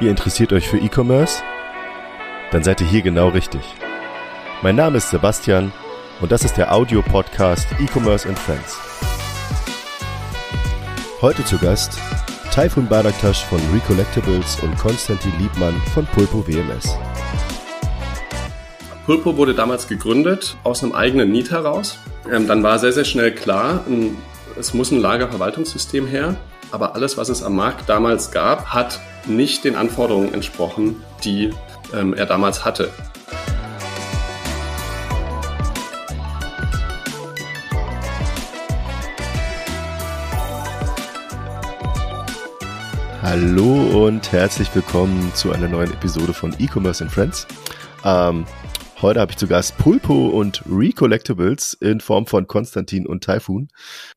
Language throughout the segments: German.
Ihr interessiert euch für E-Commerce? Dann seid ihr hier genau richtig. Mein Name ist Sebastian und das ist der Audio-Podcast E-Commerce and Friends. Heute zu Gast Taifun Baraktasch von Recollectibles und Konstantin Liebmann von Pulpo WMS. Pulpo wurde damals gegründet aus einem eigenen Need heraus. Ähm, dann war sehr, sehr schnell klar, es muss ein Lagerverwaltungssystem her. Aber alles, was es am Markt damals gab, hat nicht den Anforderungen entsprochen, die ähm, er damals hatte. Hallo und herzlich willkommen zu einer neuen Episode von E-Commerce and Friends. Ähm, Heute habe ich zu Gast Pulpo und Recollectibles in Form von Konstantin und Typhoon.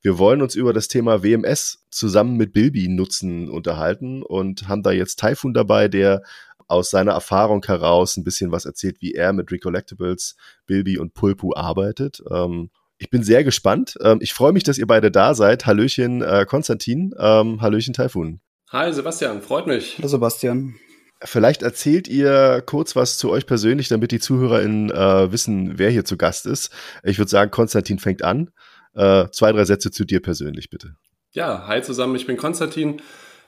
Wir wollen uns über das Thema WMS zusammen mit Bilby nutzen unterhalten und haben da jetzt Typhoon dabei, der aus seiner Erfahrung heraus ein bisschen was erzählt, wie er mit Recollectibles, Bilby und Pulpo arbeitet. Ähm, ich bin sehr gespannt. Ähm, ich freue mich, dass ihr beide da seid. Hallöchen äh, Konstantin, ähm, Hallöchen Typhoon. Hi Sebastian, freut mich. Hallo Sebastian. Vielleicht erzählt ihr kurz was zu euch persönlich, damit die ZuhörerInnen äh, wissen, wer hier zu Gast ist. Ich würde sagen, Konstantin fängt an. Äh, zwei, drei Sätze zu dir persönlich, bitte. Ja, hi zusammen, ich bin Konstantin.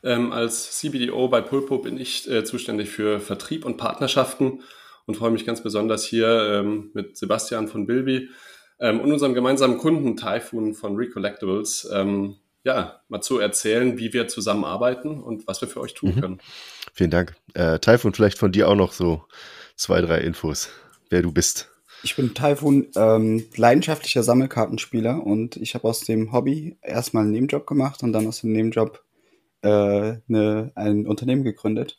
Ähm, als CBDO bei Pulpo bin ich äh, zuständig für Vertrieb und Partnerschaften und freue mich ganz besonders hier ähm, mit Sebastian von Bilby ähm, und unserem gemeinsamen Kunden Typhoon von Recollectibles ähm, ja, mal zu erzählen, wie wir zusammenarbeiten und was wir für euch tun mhm. können. Vielen Dank. Äh, Taifun, vielleicht von dir auch noch so zwei, drei Infos, wer du bist. Ich bin Taifun, ähm, leidenschaftlicher Sammelkartenspieler und ich habe aus dem Hobby erstmal einen Nebenjob gemacht und dann aus dem Nebenjob äh, ne, ein Unternehmen gegründet.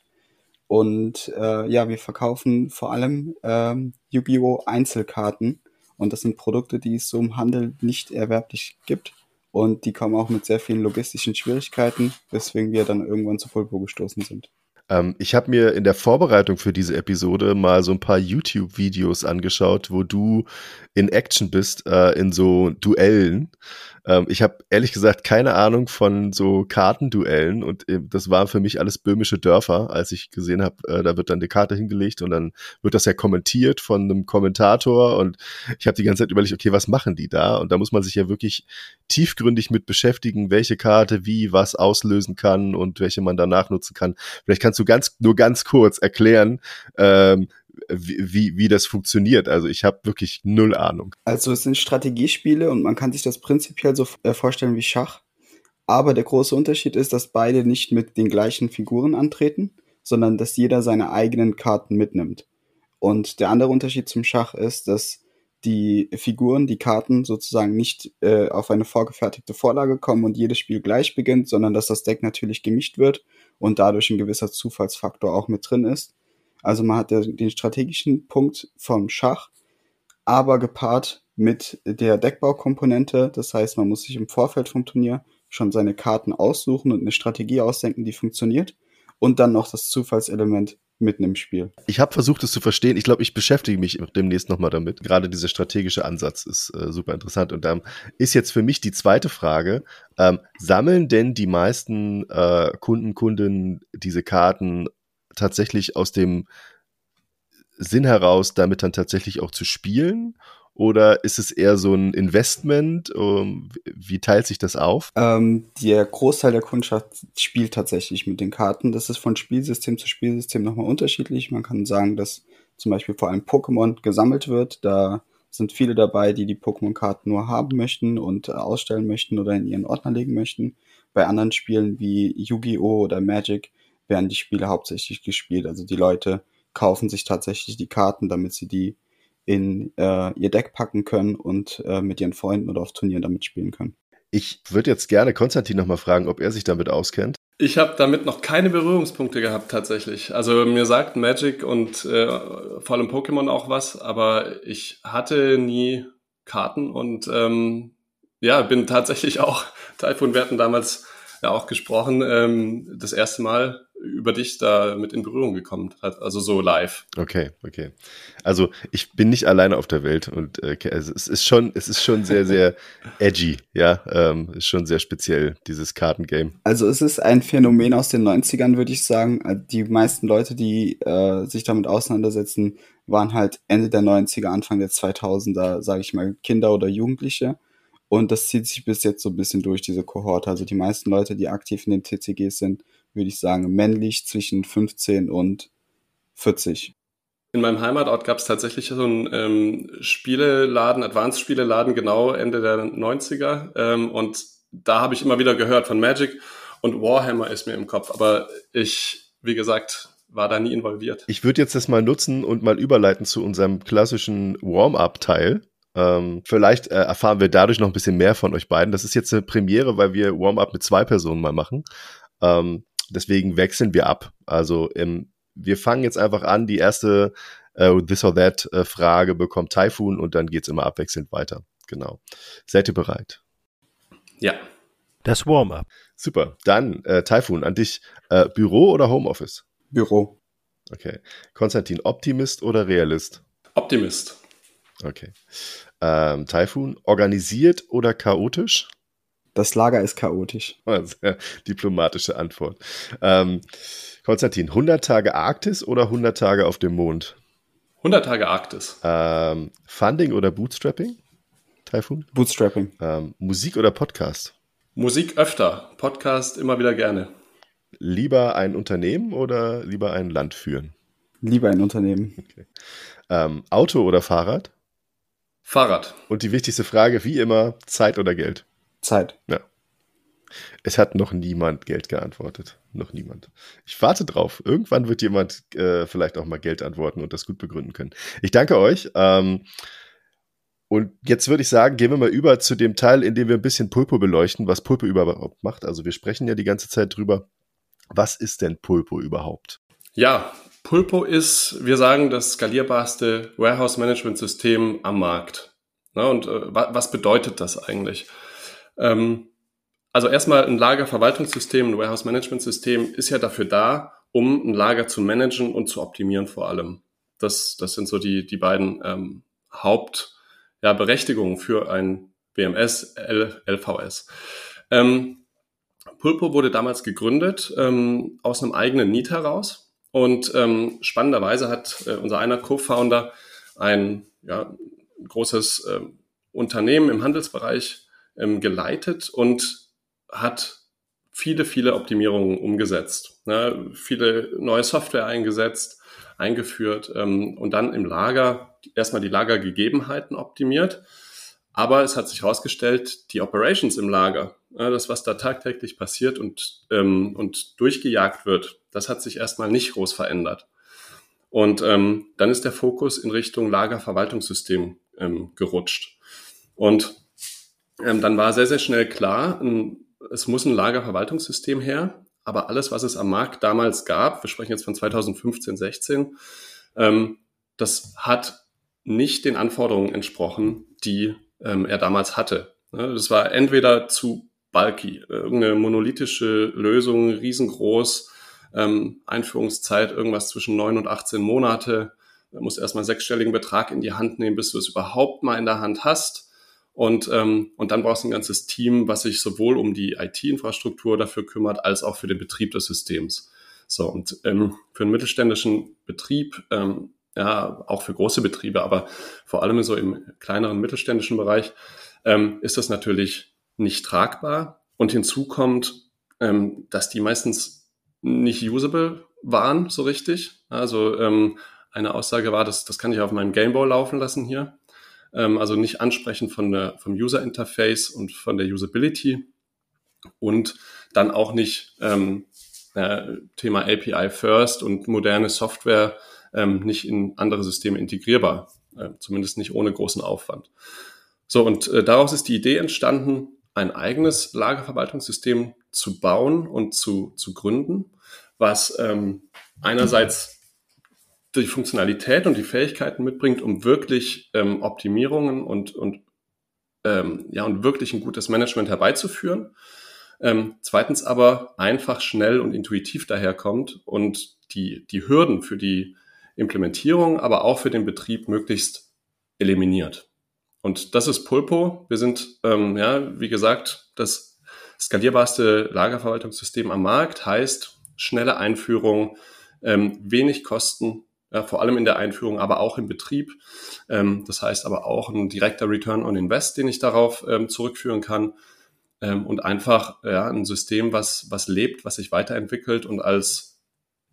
Und äh, ja, wir verkaufen vor allem ähm, Yu-Gi-Oh! Einzelkarten und das sind Produkte, die es so im Handel nicht erwerblich gibt und die kommen auch mit sehr vielen logistischen Schwierigkeiten, weswegen wir dann irgendwann zu Pulpo gestoßen sind. Ähm, ich habe mir in der Vorbereitung für diese Episode mal so ein paar YouTube-Videos angeschaut, wo du in Action bist, äh, in so Duellen. Ähm, ich habe ehrlich gesagt keine Ahnung von so Kartenduellen und äh, das waren für mich alles böhmische Dörfer, als ich gesehen habe, äh, da wird dann die Karte hingelegt und dann wird das ja kommentiert von einem Kommentator und ich habe die ganze Zeit überlegt, okay, was machen die da? Und da muss man sich ja wirklich tiefgründig mit beschäftigen, welche Karte wie was auslösen kann und welche man danach nutzen kann. Vielleicht kannst du ganz nur ganz kurz erklären, ähm, wie, wie das funktioniert. Also ich habe wirklich null Ahnung. Also es sind Strategiespiele und man kann sich das prinzipiell so äh, vorstellen wie Schach. Aber der große Unterschied ist, dass beide nicht mit den gleichen Figuren antreten, sondern dass jeder seine eigenen Karten mitnimmt. Und der andere Unterschied zum Schach ist, dass die Figuren, die Karten sozusagen nicht äh, auf eine vorgefertigte Vorlage kommen und jedes Spiel gleich beginnt, sondern dass das Deck natürlich gemischt wird und dadurch ein gewisser Zufallsfaktor auch mit drin ist. Also man hat den strategischen Punkt vom Schach, aber gepaart mit der Deckbaukomponente. Das heißt, man muss sich im Vorfeld vom Turnier schon seine Karten aussuchen und eine Strategie ausdenken, die funktioniert. Und dann noch das Zufallselement mitten im Spiel. Ich habe versucht, es zu verstehen. Ich glaube, ich beschäftige mich demnächst nochmal damit. Gerade dieser strategische Ansatz ist äh, super interessant. Und dann ist jetzt für mich die zweite Frage, ähm, sammeln denn die meisten äh, Kunden, Kundinnen diese Karten tatsächlich aus dem Sinn heraus, damit dann tatsächlich auch zu spielen? Oder ist es eher so ein Investment? Um, wie teilt sich das auf? Ähm, der Großteil der Kundschaft spielt tatsächlich mit den Karten. Das ist von Spielsystem zu Spielsystem nochmal unterschiedlich. Man kann sagen, dass zum Beispiel vor allem Pokémon gesammelt wird. Da sind viele dabei, die die Pokémon-Karten nur haben möchten und ausstellen möchten oder in ihren Ordner legen möchten. Bei anderen Spielen wie Yu-Gi-Oh! oder Magic werden die Spiele hauptsächlich gespielt. Also die Leute kaufen sich tatsächlich die Karten, damit sie die in äh, ihr Deck packen können und äh, mit ihren Freunden oder auf Turnieren damit spielen können. Ich würde jetzt gerne Konstantin nochmal fragen, ob er sich damit auskennt. Ich habe damit noch keine Berührungspunkte gehabt tatsächlich. Also mir sagt Magic und äh, vor allem Pokémon auch was, aber ich hatte nie Karten und ähm, ja, bin tatsächlich auch, Typhoon, wir hatten damals ja auch gesprochen, ähm, das erste Mal über dich da mit in Berührung gekommen hat, also so live. Okay, okay. Also ich bin nicht alleine auf der Welt und äh, also es ist schon, es ist schon sehr, sehr edgy, ja, ähm, ist schon sehr speziell, dieses Kartengame. Also es ist ein Phänomen aus den 90ern, würde ich sagen. Äh, die meisten Leute, die äh, sich damit auseinandersetzen, waren halt Ende der 90er, Anfang der 2000er, sage ich mal, Kinder oder Jugendliche. Und das zieht sich bis jetzt so ein bisschen durch diese Kohorte. Also die meisten Leute, die aktiv in den TCGs sind, würde ich sagen, männlich zwischen 15 und 40. In meinem Heimatort gab es tatsächlich so einen ähm, Spieleladen, Advanced-Spieleladen, genau Ende der 90er. Ähm, und da habe ich immer wieder gehört von Magic und Warhammer ist mir im Kopf. Aber ich, wie gesagt, war da nie involviert. Ich würde jetzt das mal nutzen und mal überleiten zu unserem klassischen Warm-up-Teil. Ähm, vielleicht äh, erfahren wir dadurch noch ein bisschen mehr von euch beiden. Das ist jetzt eine Premiere, weil wir Warm-up mit zwei Personen mal machen. Ähm, deswegen wechseln wir ab. Also im, wir fangen jetzt einfach an. Die erste äh, This or That äh, Frage bekommt Typhoon und dann geht's immer abwechselnd weiter. Genau. Seid ihr bereit? Ja. Das Warm-up. Super. Dann, äh, Typhoon, an dich. Äh, Büro oder Homeoffice? Büro. Okay. Konstantin, Optimist oder Realist? Optimist. Okay. Ähm, Typhoon, organisiert oder chaotisch? Das Lager ist chaotisch. Sehr diplomatische Antwort. Ähm, Konstantin, 100 Tage Arktis oder 100 Tage auf dem Mond? 100 Tage Arktis. Ähm, Funding oder Bootstrapping? Typhoon? Bootstrapping. Ähm, Musik oder Podcast? Musik öfter, Podcast immer wieder gerne. Lieber ein Unternehmen oder lieber ein Land führen? Lieber ein Unternehmen. Okay. Ähm, Auto oder Fahrrad? Fahrrad. Und die wichtigste Frage, wie immer, Zeit oder Geld? Zeit. Ja. Es hat noch niemand Geld geantwortet. Noch niemand. Ich warte drauf. Irgendwann wird jemand äh, vielleicht auch mal Geld antworten und das gut begründen können. Ich danke euch. Ähm, und jetzt würde ich sagen, gehen wir mal über zu dem Teil, in dem wir ein bisschen Pulpo beleuchten, was Pulpo überhaupt macht. Also wir sprechen ja die ganze Zeit drüber. Was ist denn Pulpo überhaupt? Ja, Pulpo ist, wir sagen, das skalierbarste Warehouse-Management-System am Markt. Na, und äh, was bedeutet das eigentlich? Ähm, also erstmal ein Lagerverwaltungssystem, ein Warehouse-Management-System ist ja dafür da, um ein Lager zu managen und zu optimieren vor allem. Das, das sind so die, die beiden ähm, Hauptberechtigungen ja, für ein WMS, L, LVS. Ähm, Pulpo wurde damals gegründet ähm, aus einem eigenen Need heraus. Und ähm, spannenderweise hat äh, unser einer Co-Founder ein ja, großes äh, Unternehmen im Handelsbereich ähm, geleitet und hat viele, viele Optimierungen umgesetzt. Ne? Viele neue Software eingesetzt, eingeführt ähm, und dann im Lager erstmal die Lagergegebenheiten optimiert. Aber es hat sich herausgestellt, die Operations im Lager, äh, das, was da tagtäglich passiert und, ähm, und durchgejagt wird, das hat sich erstmal nicht groß verändert. Und ähm, dann ist der Fokus in Richtung Lagerverwaltungssystem ähm, gerutscht. Und ähm, dann war sehr, sehr schnell klar, ein, es muss ein Lagerverwaltungssystem her, aber alles, was es am Markt damals gab, wir sprechen jetzt von 2015, 16, ähm, das hat nicht den Anforderungen entsprochen, die ähm, er damals hatte. Das war entweder zu bulky, irgendeine monolithische Lösung, riesengroß, ähm, Einführungszeit irgendwas zwischen neun und 18 Monate. Du musst erstmal einen sechsstelligen Betrag in die Hand nehmen, bis du es überhaupt mal in der Hand hast. Und, ähm, und dann brauchst du ein ganzes Team, was sich sowohl um die IT-Infrastruktur dafür kümmert, als auch für den Betrieb des Systems. So, und ähm, für einen mittelständischen Betrieb, ähm, ja, auch für große Betriebe, aber vor allem so im kleineren mittelständischen Bereich, ähm, ist das natürlich nicht tragbar. Und hinzu kommt, ähm, dass die meistens nicht usable waren, so richtig. Also ähm, eine Aussage war, dass das kann ich auf meinem Gameboy laufen lassen hier. Ähm, also nicht ansprechen von der, vom User Interface und von der Usability und dann auch nicht ähm, äh, Thema API First und moderne Software ähm, nicht in andere Systeme integrierbar, äh, zumindest nicht ohne großen Aufwand. So, und äh, daraus ist die Idee entstanden, ein eigenes Lagerverwaltungssystem zu bauen und zu, zu gründen, was ähm, einerseits die Funktionalität und die Fähigkeiten mitbringt, um wirklich ähm, Optimierungen und, und, ähm, ja, und wirklich ein gutes Management herbeizuführen. Ähm, zweitens aber einfach, schnell und intuitiv daherkommt und die, die Hürden für die Implementierung, aber auch für den Betrieb möglichst eliminiert. Und das ist Pulpo. Wir sind, ähm, ja, wie gesagt, das skalierbarste Lagerverwaltungssystem am Markt, heißt schnelle Einführung, ähm, wenig Kosten, ja, vor allem in der Einführung, aber auch im Betrieb. Ähm, das heißt aber auch ein direkter Return on Invest, den ich darauf ähm, zurückführen kann. Ähm, und einfach ja, ein System, was, was lebt, was sich weiterentwickelt und als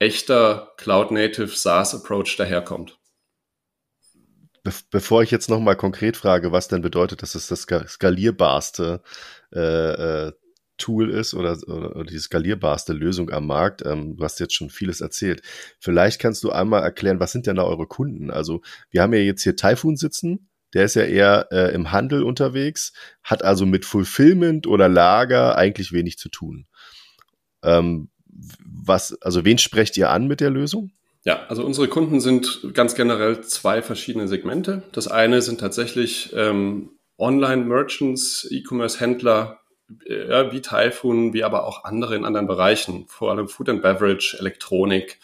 echter Cloud-Native SaaS-Approach daherkommt. Be bevor ich jetzt nochmal konkret frage, was denn bedeutet, dass es das skalierbarste äh, äh, Tool ist oder, oder, die skalierbarste Lösung am Markt. Ähm, du hast jetzt schon vieles erzählt. Vielleicht kannst du einmal erklären, was sind denn da eure Kunden? Also wir haben ja jetzt hier Typhoon sitzen. Der ist ja eher äh, im Handel unterwegs, hat also mit Fulfillment oder Lager eigentlich wenig zu tun. Ähm, was, also wen sprecht ihr an mit der Lösung? Ja, also unsere Kunden sind ganz generell zwei verschiedene Segmente. Das eine sind tatsächlich ähm, Online-Merchants, E-Commerce-Händler, wie Typhoon, wie aber auch andere in anderen Bereichen, vor allem Food and Beverage, Elektronik,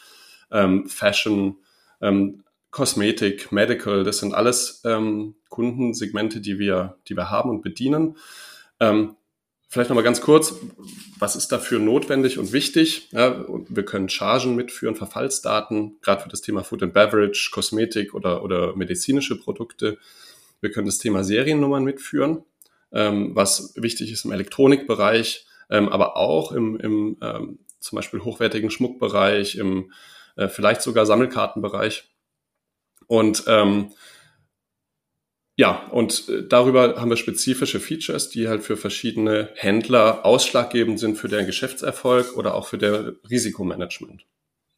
ähm, Fashion, ähm, Kosmetik, Medical, das sind alles ähm, Kundensegmente, die wir, die wir haben und bedienen. Ähm, vielleicht nochmal ganz kurz, was ist dafür notwendig und wichtig? Ja, wir können Chargen mitführen, Verfallsdaten, gerade für das Thema Food and Beverage, Kosmetik oder, oder medizinische Produkte. Wir können das Thema Seriennummern mitführen ähm, was wichtig ist im Elektronikbereich, ähm, aber auch im, im ähm, zum Beispiel hochwertigen Schmuckbereich, im äh, vielleicht sogar Sammelkartenbereich. Und ähm, ja, und äh, darüber haben wir spezifische Features, die halt für verschiedene Händler ausschlaggebend sind für deren Geschäftserfolg oder auch für der Risikomanagement.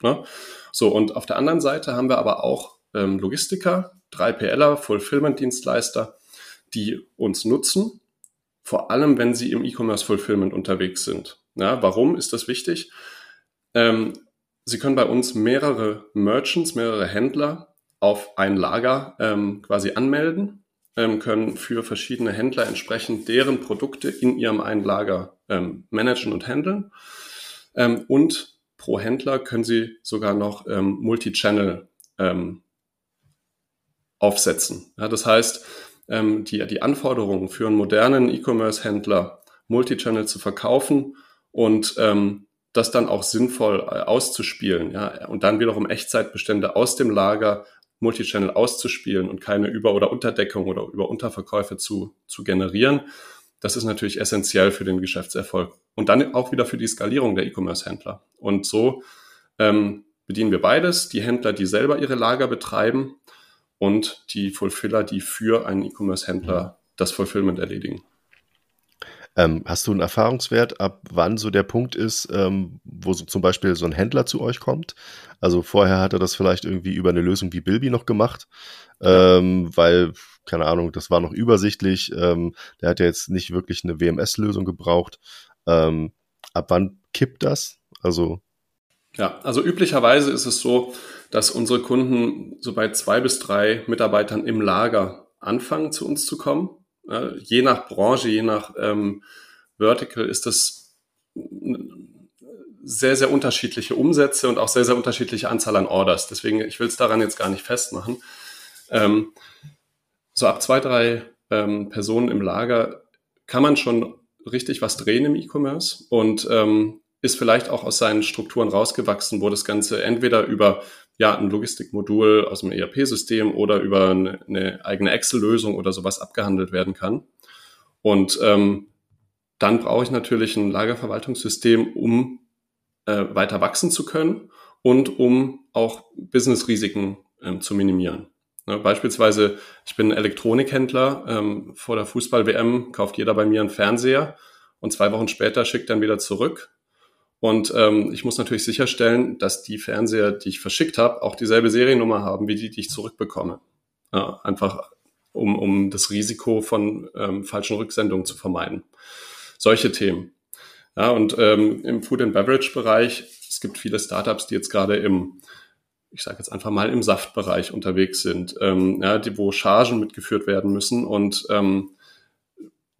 Ne? So, und auf der anderen Seite haben wir aber auch ähm, Logistiker, 3PLer, Fulfillment-Dienstleister, die uns nutzen, vor allem wenn sie im E-Commerce Fulfillment unterwegs sind. Ja, warum ist das wichtig? Ähm, sie können bei uns mehrere Merchants, mehrere Händler auf ein Lager ähm, quasi anmelden, ähm, können für verschiedene Händler entsprechend deren Produkte in ihrem einen Lager ähm, managen und handeln. Ähm, und pro Händler können sie sogar noch ähm, Multi-Channel aufsetzen. Ja, das heißt, ähm, die, die Anforderungen für einen modernen E-Commerce-Händler, Multichannel zu verkaufen und ähm, das dann auch sinnvoll äh, auszuspielen, ja, und dann wiederum Echtzeitbestände aus dem Lager Multichannel auszuspielen und keine Über- oder Unterdeckung oder über Unterverkäufe zu, zu generieren. Das ist natürlich essentiell für den Geschäftserfolg und dann auch wieder für die Skalierung der E-Commerce-Händler. Und so ähm, bedienen wir beides. Die Händler, die selber ihre Lager betreiben und die Fulfiller, die für einen E-Commerce-Händler das Fulfillment erledigen. Ähm, hast du einen Erfahrungswert, ab wann so der Punkt ist, ähm, wo so zum Beispiel so ein Händler zu euch kommt? Also vorher hat er das vielleicht irgendwie über eine Lösung wie Bilby noch gemacht, ähm, weil, keine Ahnung, das war noch übersichtlich. Ähm, der hat ja jetzt nicht wirklich eine WMS-Lösung gebraucht. Ähm, ab wann kippt das? Also ja, also üblicherweise ist es so, dass unsere Kunden so bei zwei bis drei Mitarbeitern im Lager anfangen, zu uns zu kommen. Ja, je nach Branche, je nach ähm, Vertical ist das sehr, sehr unterschiedliche Umsätze und auch sehr, sehr unterschiedliche Anzahl an Orders. Deswegen, ich will es daran jetzt gar nicht festmachen. Ähm, so ab zwei, drei ähm, Personen im Lager kann man schon richtig was drehen im E-Commerce und ähm, ist vielleicht auch aus seinen Strukturen rausgewachsen, wo das Ganze entweder über ja, ein Logistikmodul aus dem ERP-System oder über eine, eigene Excel-Lösung oder sowas abgehandelt werden kann. Und ähm, dann brauche ich natürlich ein Lagerverwaltungssystem, um äh, weiter wachsen zu können und um auch Business-Risiken ähm, zu minimieren. Ne, beispielsweise, ich bin Elektronikhändler, ähm, vor der Fußball-WM kauft jeder bei mir einen Fernseher und zwei Wochen später schickt dann wieder zurück. Und ähm, ich muss natürlich sicherstellen, dass die Fernseher, die ich verschickt habe, auch dieselbe Seriennummer haben wie die, die ich zurückbekomme. Ja, einfach um, um das Risiko von ähm, falschen Rücksendungen zu vermeiden. Solche Themen. Ja, und ähm, im Food and Beverage Bereich, es gibt viele Startups, die jetzt gerade im, ich sage jetzt einfach mal im Saftbereich unterwegs sind, ähm, ja, die, wo Chargen mitgeführt werden müssen und ähm,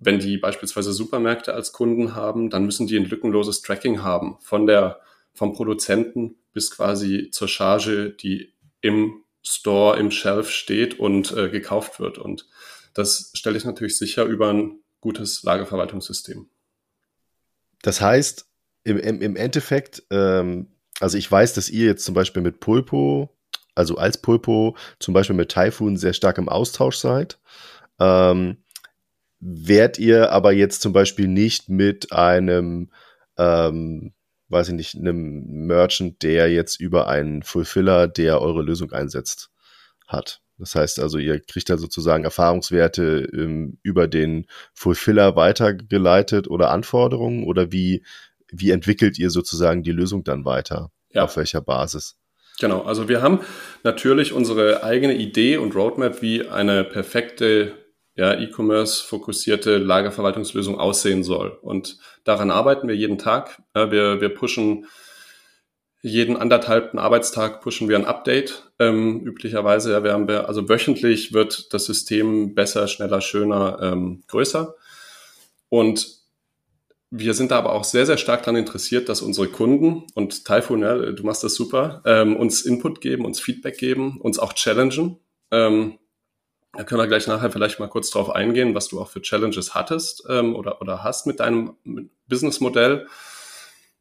wenn die beispielsweise Supermärkte als Kunden haben, dann müssen die ein lückenloses Tracking haben von der, vom Produzenten bis quasi zur Charge, die im Store, im Shelf steht und äh, gekauft wird. Und das stelle ich natürlich sicher über ein gutes Lagerverwaltungssystem. Das heißt, im, im, im Endeffekt, ähm, also ich weiß, dass ihr jetzt zum Beispiel mit Pulpo, also als Pulpo, zum Beispiel mit Typhoon sehr stark im Austausch seid. Ähm, Wärt ihr aber jetzt zum Beispiel nicht mit einem, ähm, weiß ich nicht, einem Merchant, der jetzt über einen Fulfiller, der eure Lösung einsetzt, hat? Das heißt also, ihr kriegt da sozusagen Erfahrungswerte ähm, über den Fulfiller weitergeleitet oder Anforderungen oder wie, wie entwickelt ihr sozusagen die Lösung dann weiter? Ja. Auf welcher Basis? Genau, also wir haben natürlich unsere eigene Idee und Roadmap, wie eine perfekte ja, E-Commerce fokussierte Lagerverwaltungslösung aussehen soll. Und daran arbeiten wir jeden Tag. Wir, wir pushen jeden anderthalbten Arbeitstag pushen wir ein Update. Ähm, üblicherweise, ja, wir haben wir, also wöchentlich wird das System besser, schneller, schöner, ähm, größer. Und wir sind da aber auch sehr, sehr stark daran interessiert, dass unsere Kunden und Typhoon, ja, du machst das super, ähm, uns Input geben, uns Feedback geben, uns auch challengen. Ähm, da können wir gleich nachher vielleicht mal kurz drauf eingehen, was du auch für Challenges hattest ähm, oder, oder hast mit deinem Businessmodell.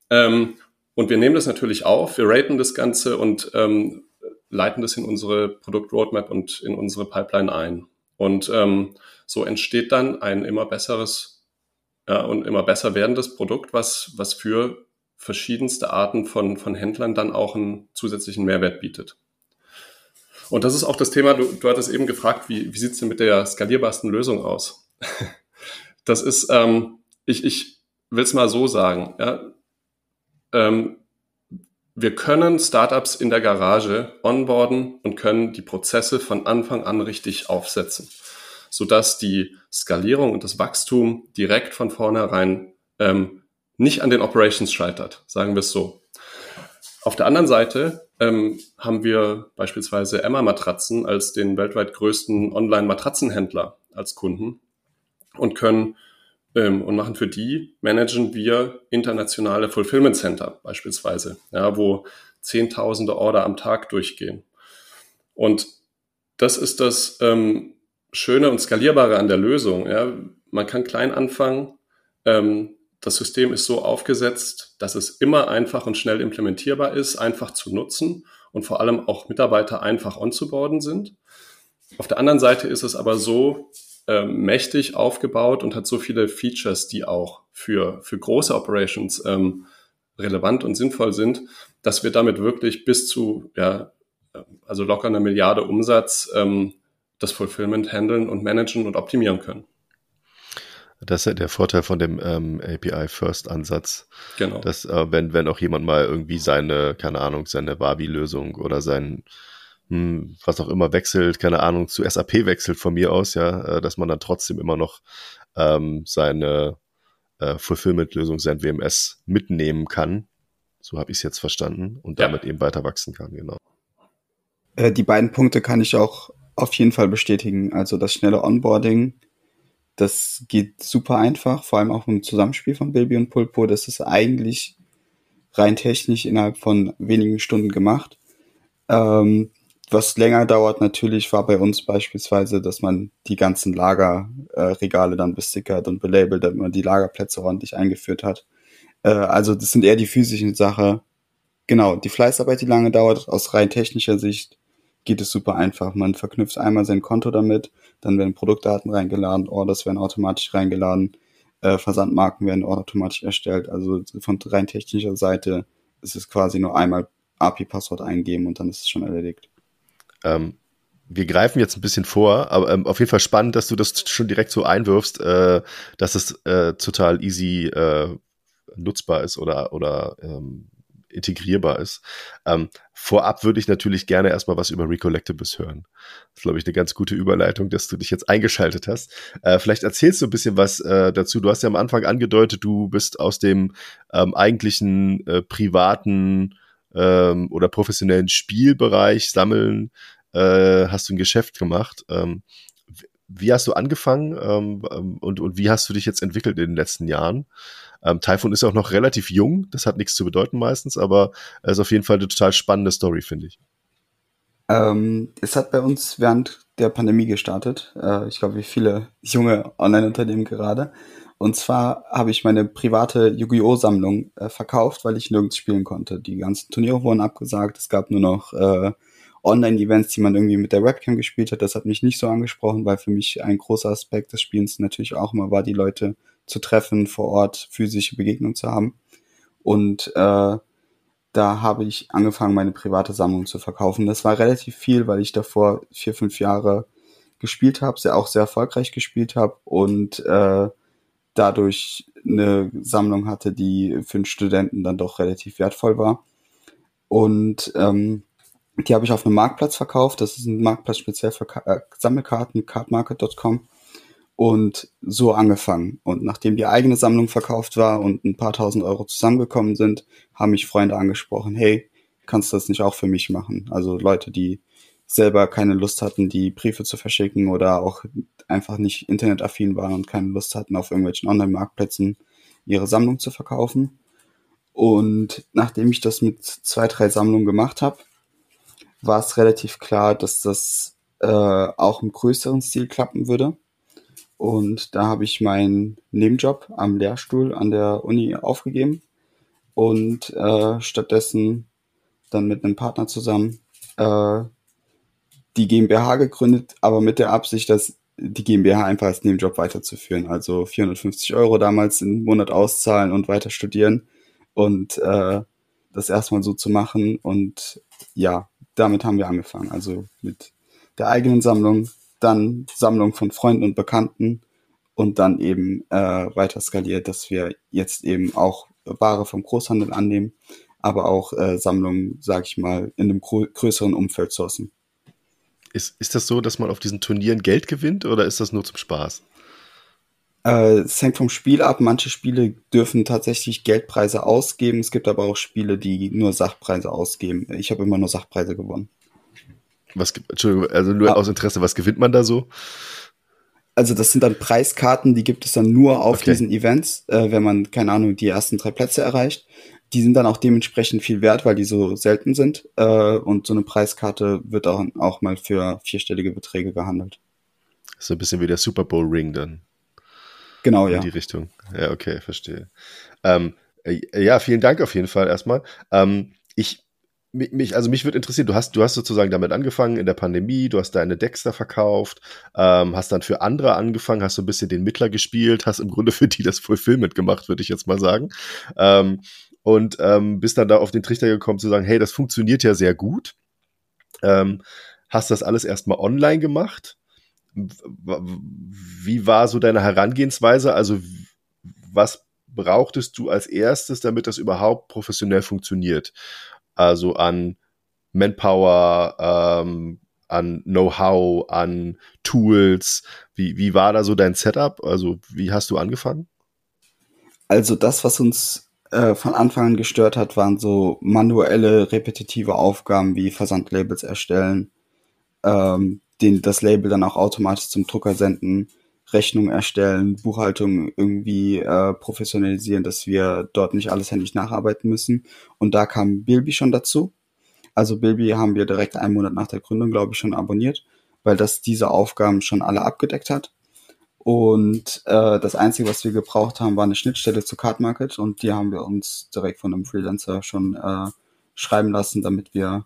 Ähm, und wir nehmen das natürlich auf, wir raten das Ganze und ähm, leiten das in unsere Produktroadmap und in unsere Pipeline ein. Und ähm, so entsteht dann ein immer besseres ja, und immer besser werdendes Produkt, was, was für verschiedenste Arten von, von Händlern dann auch einen zusätzlichen Mehrwert bietet. Und das ist auch das Thema, du, du hattest eben gefragt, wie, wie sieht es denn mit der skalierbarsten Lösung aus? das ist, ähm, ich, ich will es mal so sagen, ja, ähm, wir können Startups in der Garage onboarden und können die Prozesse von Anfang an richtig aufsetzen, sodass die Skalierung und das Wachstum direkt von vornherein ähm, nicht an den Operations scheitert, sagen wir es so. Auf der anderen Seite ähm, haben wir beispielsweise Emma Matratzen als den weltweit größten Online-Matratzenhändler als Kunden und können ähm, und machen für die, managen wir internationale Fulfillment Center beispielsweise, ja, wo Zehntausende Order am Tag durchgehen. Und das ist das ähm, Schöne und Skalierbare an der Lösung. Ja. Man kann klein anfangen, ähm, das System ist so aufgesetzt, dass es immer einfach und schnell implementierbar ist, einfach zu nutzen und vor allem auch Mitarbeiter einfach onzuboarden sind. Auf der anderen Seite ist es aber so äh, mächtig aufgebaut und hat so viele Features, die auch für, für große Operations ähm, relevant und sinnvoll sind, dass wir damit wirklich bis zu, ja, also locker eine Milliarde Umsatz ähm, das Fulfillment handeln und managen und optimieren können. Das ist ja der Vorteil von dem ähm, API-First-Ansatz. Genau. Dass, äh, wenn, wenn auch jemand mal irgendwie seine, keine Ahnung, seine Wabi-Lösung oder sein, hm, was auch immer wechselt, keine Ahnung, zu SAP wechselt von mir aus, ja, äh, dass man dann trotzdem immer noch ähm, seine äh, Fulfillment-Lösung, sein WMS mitnehmen kann. So habe ich es jetzt verstanden und damit ja. eben weiter wachsen kann, genau. Äh, die beiden Punkte kann ich auch auf jeden Fall bestätigen. Also das schnelle Onboarding das geht super einfach, vor allem auch im Zusammenspiel von Baby und Pulpo. Das ist eigentlich rein technisch innerhalb von wenigen Stunden gemacht. Ähm, was länger dauert natürlich war bei uns beispielsweise, dass man die ganzen Lagerregale äh, dann bestickert und belabelt, damit man die Lagerplätze ordentlich eingeführt hat. Äh, also das sind eher die physischen Sachen. Genau, die Fleißarbeit, die lange dauert, aus rein technischer Sicht geht es super einfach. Man verknüpft einmal sein Konto damit, dann werden Produktdaten reingeladen, Orders werden automatisch reingeladen, äh, Versandmarken werden automatisch erstellt. Also von rein technischer Seite ist es quasi nur einmal API-Passwort eingeben und dann ist es schon erledigt. Ähm, wir greifen jetzt ein bisschen vor, aber ähm, auf jeden Fall spannend, dass du das schon direkt so einwirfst, äh, dass es äh, total easy äh, nutzbar ist oder, oder ähm, integrierbar ist. Ähm, vorab würde ich natürlich gerne erstmal was über Recollectibles hören. Das ist, glaube ich, eine ganz gute Überleitung, dass du dich jetzt eingeschaltet hast. Äh, vielleicht erzählst du ein bisschen was äh, dazu. Du hast ja am Anfang angedeutet, du bist aus dem ähm, eigentlichen äh, privaten ähm, oder professionellen Spielbereich sammeln, äh, hast du ein Geschäft gemacht. Ähm, wie hast du angefangen ähm, und, und wie hast du dich jetzt entwickelt in den letzten Jahren? Ähm, Typhoon ist auch noch relativ jung, das hat nichts zu bedeuten meistens, aber es ist auf jeden Fall eine total spannende Story, finde ich. Ähm, es hat bei uns während der Pandemie gestartet. Äh, ich glaube, wie viele junge Online-Unternehmen gerade. Und zwar habe ich meine private Yu-Gi-Oh! Sammlung äh, verkauft, weil ich nirgends spielen konnte. Die ganzen Turniere wurden abgesagt. Es gab nur noch äh, Online-Events, die man irgendwie mit der Webcam gespielt hat. Das hat mich nicht so angesprochen, weil für mich ein großer Aspekt des Spielens natürlich auch immer war, die Leute zu treffen, vor Ort physische Begegnung zu haben. Und äh, da habe ich angefangen, meine private Sammlung zu verkaufen. Das war relativ viel, weil ich davor vier, fünf Jahre gespielt habe, sehr auch sehr erfolgreich gespielt habe und äh, dadurch eine Sammlung hatte, die für einen Studenten dann doch relativ wertvoll war. Und ähm, die habe ich auf einem Marktplatz verkauft. Das ist ein Marktplatz speziell für Ka äh, Sammelkarten, cardmarket.com. Und so angefangen. Und nachdem die eigene Sammlung verkauft war und ein paar tausend Euro zusammengekommen sind, haben mich Freunde angesprochen, hey, kannst du das nicht auch für mich machen? Also Leute, die selber keine Lust hatten, die Briefe zu verschicken oder auch einfach nicht internetaffin waren und keine Lust hatten, auf irgendwelchen Online-Marktplätzen ihre Sammlung zu verkaufen. Und nachdem ich das mit zwei, drei Sammlungen gemacht habe, war es relativ klar, dass das äh, auch im größeren Stil klappen würde. Und da habe ich meinen Nebenjob am Lehrstuhl an der Uni aufgegeben und äh, stattdessen dann mit einem Partner zusammen äh, die GmbH gegründet, aber mit der Absicht, dass die GmbH einfach als Nebenjob weiterzuführen. Also 450 Euro damals im Monat auszahlen und weiter studieren und äh, das erstmal so zu machen. Und ja, damit haben wir angefangen. Also mit der eigenen Sammlung, dann Sammlung von Freunden und Bekannten und dann eben äh, weiter skaliert, dass wir jetzt eben auch Ware vom Großhandel annehmen, aber auch äh, Sammlungen, sag ich mal, in einem größeren Umfeld sourcen. Ist, ist das so, dass man auf diesen Turnieren Geld gewinnt oder ist das nur zum Spaß? Äh, es hängt vom Spiel ab. Manche Spiele dürfen tatsächlich Geldpreise ausgeben. Es gibt aber auch Spiele, die nur Sachpreise ausgeben. Ich habe immer nur Sachpreise gewonnen. Was gibt, Entschuldigung, also nur ah. aus Interesse, was gewinnt man da so? Also das sind dann Preiskarten, die gibt es dann nur auf okay. diesen Events, äh, wenn man, keine Ahnung, die ersten drei Plätze erreicht die sind dann auch dementsprechend viel wert, weil die so selten sind. Äh, und so eine Preiskarte wird auch, auch mal für vierstellige Beträge gehandelt. So ein bisschen wie der Super Bowl Ring dann. Genau, ja. In die Richtung. Ja, okay, verstehe. Ähm, äh, ja, vielen Dank auf jeden Fall erstmal. Ähm, ich mich, also mich würde interessieren, du hast, du hast sozusagen damit angefangen in der Pandemie, du hast deine Dexter verkauft, ähm, hast dann für andere angefangen, hast so ein bisschen den Mittler gespielt, hast im Grunde für die das Fulfillment gemacht, würde ich jetzt mal sagen. Ähm, und ähm, bist dann da auf den Trichter gekommen zu sagen, hey, das funktioniert ja sehr gut. Ähm, hast das alles erstmal online gemacht. Wie war so deine Herangehensweise? Also was brauchtest du als erstes, damit das überhaupt professionell funktioniert? Also an Manpower, ähm, an Know-how, an Tools. Wie, wie war da so dein Setup? Also wie hast du angefangen? Also das, was uns äh, von Anfang an gestört hat, waren so manuelle, repetitive Aufgaben wie Versandlabels erstellen, ähm, den, das Label dann auch automatisch zum Drucker senden, Rechnung erstellen, Buchhaltung irgendwie äh, professionalisieren, dass wir dort nicht alles händisch nacharbeiten müssen. Und da kam Bilby schon dazu. Also Bilby haben wir direkt einen Monat nach der Gründung, glaube ich, schon abonniert, weil das diese Aufgaben schon alle abgedeckt hat. Und äh, das Einzige, was wir gebraucht haben, war eine Schnittstelle zu Card Market und die haben wir uns direkt von einem Freelancer schon äh, schreiben lassen, damit wir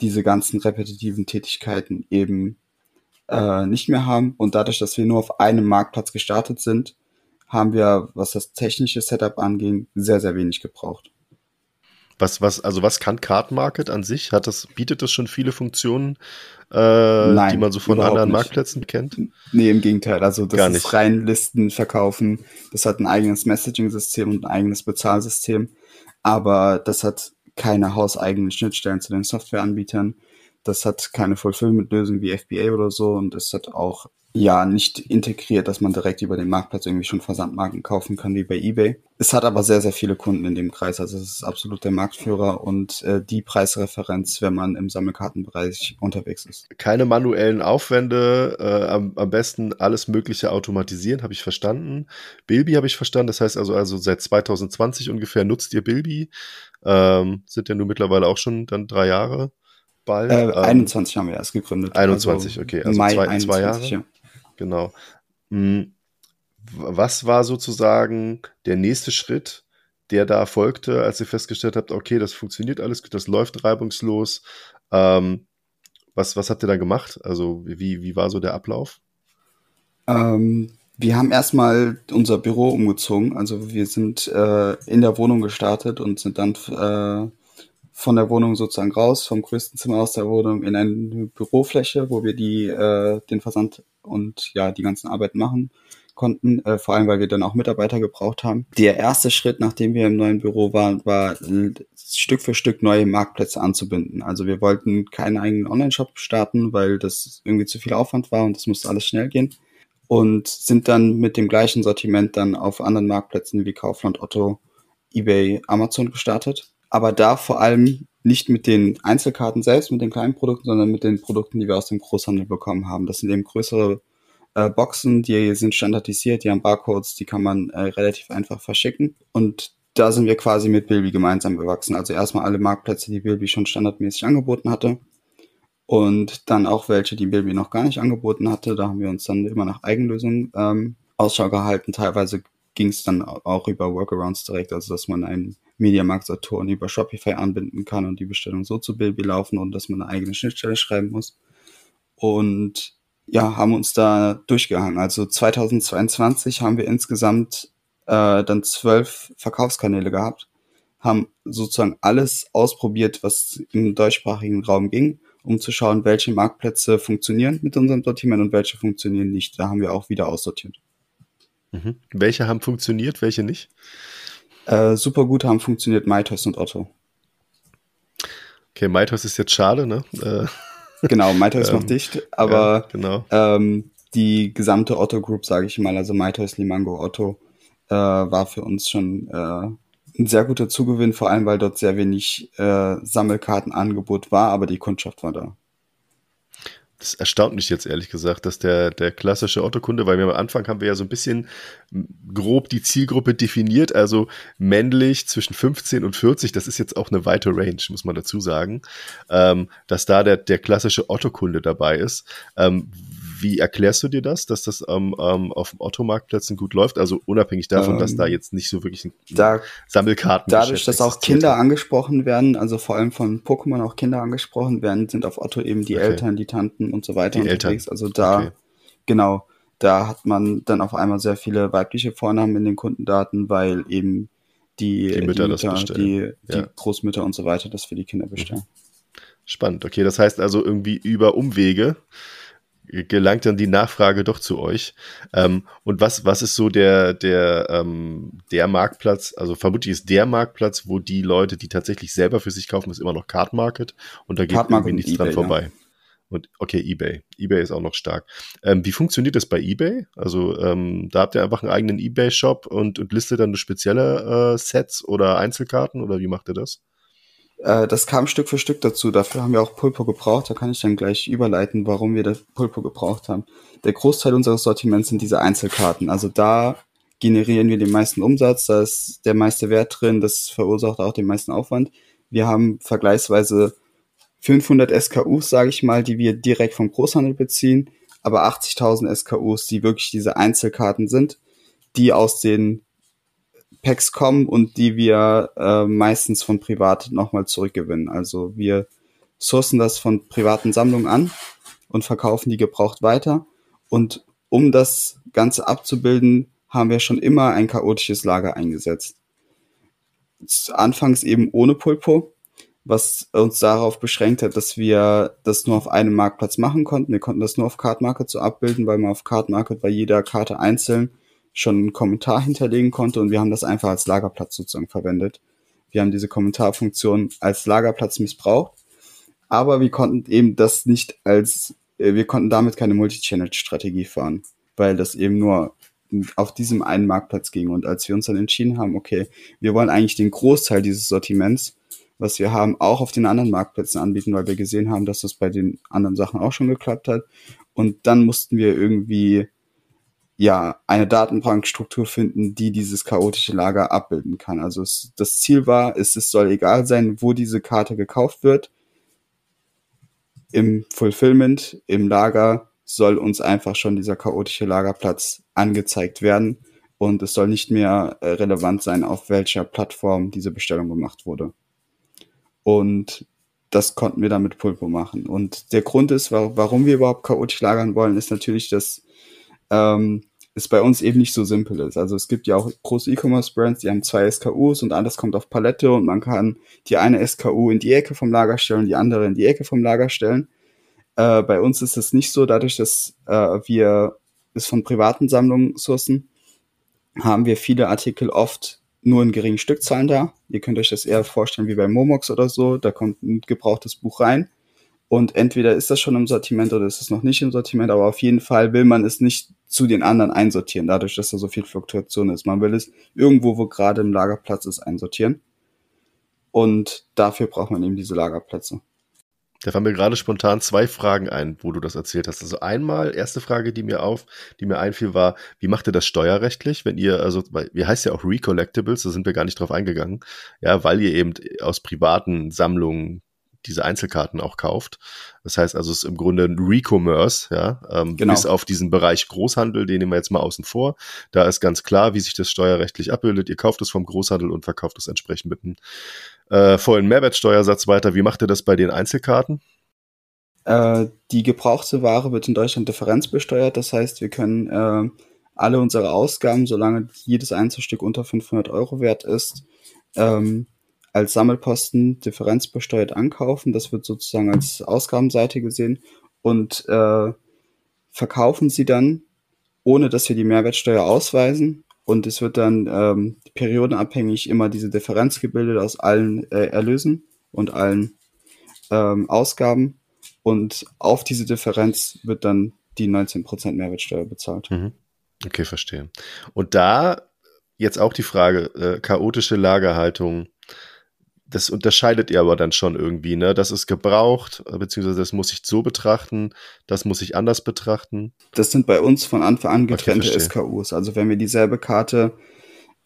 diese ganzen repetitiven Tätigkeiten eben äh, nicht mehr haben. Und dadurch, dass wir nur auf einem Marktplatz gestartet sind, haben wir, was das technische Setup anging, sehr, sehr wenig gebraucht. Was, was, also was kann Card Market an sich? Hat das, bietet das schon viele Funktionen, äh, Nein, die man so von anderen nicht. Marktplätzen kennt? Nee, im Gegenteil. Also das Gar ist nicht. rein Listen verkaufen. Das hat ein eigenes Messaging-System und ein eigenes Bezahlsystem. Aber das hat keine hauseigenen Schnittstellen zu den Softwareanbietern. Das hat keine Fulfillment-Lösung wie FBA oder so und es hat auch Ja, nicht integriert, dass man direkt über den Marktplatz irgendwie schon Versandmarken kaufen kann wie bei eBay. Es hat aber sehr, sehr viele Kunden in dem Kreis. Also es ist absolut der Marktführer und äh, die Preisreferenz, wenn man im Sammelkartenbereich unterwegs ist. Keine manuellen Aufwände, äh, am, am besten alles Mögliche automatisieren, habe ich verstanden. Bilby habe ich verstanden. Das heißt also, also seit 2020 ungefähr nutzt ihr Bilby. Ähm, sind ja nun mittlerweile auch schon dann drei Jahre bald. Äh, 21 ähm, haben wir erst gegründet. 21, also okay. Also Mai zwei, 21, zwei Jahre. Ja. Genau. Hm, was war sozusagen der nächste Schritt, der da folgte, als ihr festgestellt habt, okay, das funktioniert alles, das läuft reibungslos. Ähm, was, was habt ihr da gemacht? Also wie, wie war so der Ablauf? Ähm, wir haben erstmal unser Büro umgezogen. Also wir sind äh, in der Wohnung gestartet und sind dann äh, von der Wohnung sozusagen raus, vom größten Zimmer aus der Wohnung in eine Bürofläche, wo wir die äh, den Versand und ja die ganzen Arbeiten machen konnten, äh, vor allem weil wir dann auch Mitarbeiter gebraucht haben. Der erste Schritt, nachdem wir im neuen Büro waren, war Stück für Stück neue Marktplätze anzubinden. Also wir wollten keinen eigenen Online-Shop starten, weil das irgendwie zu viel Aufwand war und das musste alles schnell gehen. Und sind dann mit dem gleichen Sortiment dann auf anderen Marktplätzen wie Kaufland, Otto, eBay, Amazon gestartet aber da vor allem nicht mit den Einzelkarten selbst, mit den kleinen Produkten, sondern mit den Produkten, die wir aus dem Großhandel bekommen haben. Das sind eben größere äh, Boxen, die sind standardisiert, die haben Barcodes, die kann man äh, relativ einfach verschicken. Und da sind wir quasi mit Bilby gemeinsam gewachsen. Also erstmal alle Marktplätze, die Bilby schon standardmäßig angeboten hatte. Und dann auch welche, die Bilby noch gar nicht angeboten hatte. Da haben wir uns dann immer nach Eigenlösungen ähm, Ausschau gehalten. Teilweise ging es dann auch über Workarounds direkt, also dass man einen Mediamarkt Saturn über Shopify anbinden kann und die Bestellung so zu Bilby laufen und dass man eine eigene Schnittstelle schreiben muss. Und ja, haben uns da durchgehangen. Also 2022 haben wir insgesamt äh, dann zwölf Verkaufskanäle gehabt, haben sozusagen alles ausprobiert, was im deutschsprachigen Raum ging, um zu schauen, welche Marktplätze funktionieren mit unserem Sortiment und welche funktionieren nicht. Da haben wir auch wieder aussortiert. Mhm. Welche haben funktioniert, welche nicht? Äh, super gut haben funktioniert MyToys und Otto. Okay, MyToys ist jetzt schade, ne? Äh, genau, MyToys ähm, macht dicht, aber ja, genau. ähm, die gesamte Otto Group, sage ich mal, also MyToys, Limango, Otto, äh, war für uns schon äh, ein sehr guter Zugewinn, vor allem weil dort sehr wenig äh, Sammelkartenangebot war, aber die Kundschaft war da. Das erstaunt mich jetzt ehrlich gesagt, dass der, der klassische Otto-Kunde, weil wir am Anfang haben wir ja so ein bisschen grob die Zielgruppe definiert, also männlich zwischen 15 und 40, das ist jetzt auch eine weite Range, muss man dazu sagen, ähm, dass da der, der klassische Otto-Kunde dabei ist. Ähm, wie erklärst du dir das, dass das ähm, ähm, auf dem Otto-Marktplätzen gut läuft? Also unabhängig davon, ähm, dass da jetzt nicht so wirklich ein da, Sammelkarten Dadurch, dass auch Kinder angesprochen werden, also vor allem von Pokémon auch Kinder angesprochen werden, sind auf Otto eben die okay. Eltern, die Tanten und so weiter die unterwegs. Eltern. Also da, okay. genau, da hat man dann auf einmal sehr viele weibliche Vornamen in den Kundendaten, weil eben die, die Mütter, die, Mütter, die, die ja. Großmütter und so weiter das für die Kinder bestellen. Spannend, okay. Das heißt also irgendwie über Umwege gelangt dann die Nachfrage doch zu euch. Ähm, und was, was ist so der, der, ähm, der Marktplatz? Also vermutlich ist der Marktplatz, wo die Leute, die tatsächlich selber für sich kaufen, ist immer noch Card Market und da geht irgendwie nichts eBay, dran vorbei. Ja. Und okay, eBay. eBay ist auch noch stark. Ähm, wie funktioniert das bei eBay? Also ähm, da habt ihr einfach einen eigenen eBay-Shop und, und listet dann spezielle äh, Sets oder Einzelkarten oder wie macht ihr das? Äh, das kam Stück für Stück dazu. Dafür haben wir auch Pulpo gebraucht. Da kann ich dann gleich überleiten, warum wir das Pulpo gebraucht haben. Der Großteil unseres Sortiments sind diese Einzelkarten. Also da generieren wir den meisten Umsatz, da ist der meiste Wert drin, das verursacht auch den meisten Aufwand. Wir haben vergleichsweise 500 SKUs, sage ich mal, die wir direkt vom Großhandel beziehen, aber 80.000 SKUs, die wirklich diese Einzelkarten sind, die aus den Packs kommen und die wir äh, meistens von privat nochmal zurückgewinnen. Also wir sourcen das von privaten Sammlungen an und verkaufen die gebraucht weiter. Und um das Ganze abzubilden, haben wir schon immer ein chaotisches Lager eingesetzt. Anfangs eben ohne Pulpo, was uns darauf beschränkt hat, dass wir das nur auf einem Marktplatz machen konnten. Wir konnten das nur auf Card Market so abbilden, weil man auf Card Market bei jeder Karte einzeln schon einen Kommentar hinterlegen konnte und wir haben das einfach als Lagerplatz sozusagen verwendet. Wir haben diese Kommentarfunktion als Lagerplatz missbraucht, aber wir konnten eben das nicht als äh, wir konnten damit keine Multi-Channel-Strategie fahren, weil das eben nur auf diesem einen Marktplatz ging. Und als wir uns dann entschieden haben, okay, wir wollen eigentlich den Großteil dieses Sortiments, was wir haben, auch auf den anderen Marktplätzen anbieten, weil wir gesehen haben, dass das bei den anderen Sachen auch schon geklappt hat. Und dann mussten wir irgendwie ja eine Datenbankstruktur finden, die dieses chaotische Lager abbilden kann. Also es, das Ziel war, es, es soll egal sein, wo diese Karte gekauft wird. Im Fulfillment, im Lager soll uns einfach schon dieser chaotische Lagerplatz angezeigt werden und es soll nicht mehr äh, relevant sein, auf welcher Plattform diese Bestellung gemacht wurde. Und das konnten wir dann mit Pulpo machen. Und der Grund ist, warum wir überhaupt chaotisch lagern wollen, ist natürlich, dass ähm, es bei uns eben nicht so simpel ist. Also es gibt ja auch große E-Commerce-Brands, die haben zwei SKUs und alles kommt auf Palette und man kann die eine SKU in die Ecke vom Lager stellen, die andere in die Ecke vom Lager stellen. Äh, bei uns ist es nicht so, dadurch, dass äh, wir es von privaten Sammlungen sourcen, haben wir viele Artikel oft nur in geringen Stückzahlen da. Ihr könnt euch das eher vorstellen wie bei Momox oder so. Da kommt ein gebrauchtes Buch rein. Und entweder ist das schon im Sortiment oder ist es noch nicht im Sortiment, aber auf jeden Fall will man es nicht zu den anderen einsortieren, dadurch, dass da so viel Fluktuation ist. Man will es irgendwo, wo gerade im Lagerplatz ist, einsortieren. Und dafür braucht man eben diese Lagerplätze. Da fallen mir gerade spontan zwei Fragen ein, wo du das erzählt hast. Also einmal, erste Frage, die mir auf, die mir einfiel, war, wie macht ihr das steuerrechtlich, wenn ihr, also, wie heißt ja auch Recollectibles, da sind wir gar nicht drauf eingegangen, ja, weil ihr eben aus privaten Sammlungen diese Einzelkarten auch kauft. Das heißt also, es ist im Grunde ein Recommerce, ja, ähm, genau. bis auf diesen Bereich Großhandel, den nehmen wir jetzt mal außen vor. Da ist ganz klar, wie sich das steuerrechtlich abbildet. Ihr kauft es vom Großhandel und verkauft es entsprechend mit einem äh, vollen Mehrwertsteuersatz weiter. Wie macht ihr das bei den Einzelkarten? Äh, die gebrauchte Ware wird in Deutschland differenzbesteuert. Das heißt, wir können äh, alle unsere Ausgaben, solange jedes Einzelstück unter 500 Euro wert ist, ähm, als Sammelposten differenzbesteuert ankaufen. Das wird sozusagen als Ausgabenseite gesehen und äh, verkaufen sie dann, ohne dass wir die Mehrwertsteuer ausweisen. Und es wird dann ähm, periodenabhängig immer diese Differenz gebildet aus allen äh, Erlösen und allen ähm, Ausgaben. Und auf diese Differenz wird dann die 19% Mehrwertsteuer bezahlt. Mhm. Okay, verstehe. Und da jetzt auch die Frage, äh, chaotische Lagerhaltung das unterscheidet ihr aber dann schon irgendwie, ne? Das ist gebraucht, beziehungsweise das muss ich so betrachten, das muss ich anders betrachten. Das sind bei uns von Anfang an getrennte okay, SKUs. Also wenn wir dieselbe Karte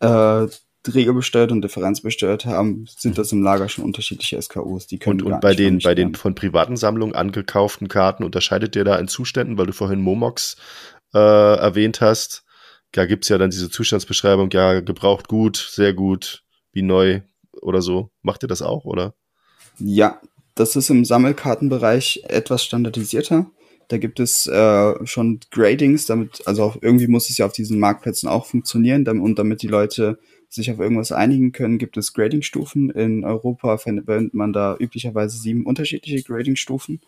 äh, regelbesteuert und differenzbesteuert haben, sind das im Lager schon unterschiedliche SKUs. Die können und und bei den, bei den von privaten Sammlungen angekauften Karten unterscheidet ihr da in Zuständen, weil du vorhin Momox äh, erwähnt hast. Da gibt's ja dann diese Zustandsbeschreibung, ja, gebraucht gut, sehr gut, wie neu, oder so. Macht ihr das auch, oder? Ja, das ist im Sammelkartenbereich etwas standardisierter. Da gibt es äh, schon Gradings, damit, also irgendwie muss es ja auf diesen Marktplätzen auch funktionieren. Damit, und damit die Leute sich auf irgendwas einigen können, gibt es Gradingstufen. In Europa verwendet man da üblicherweise sieben unterschiedliche Gradingstufen.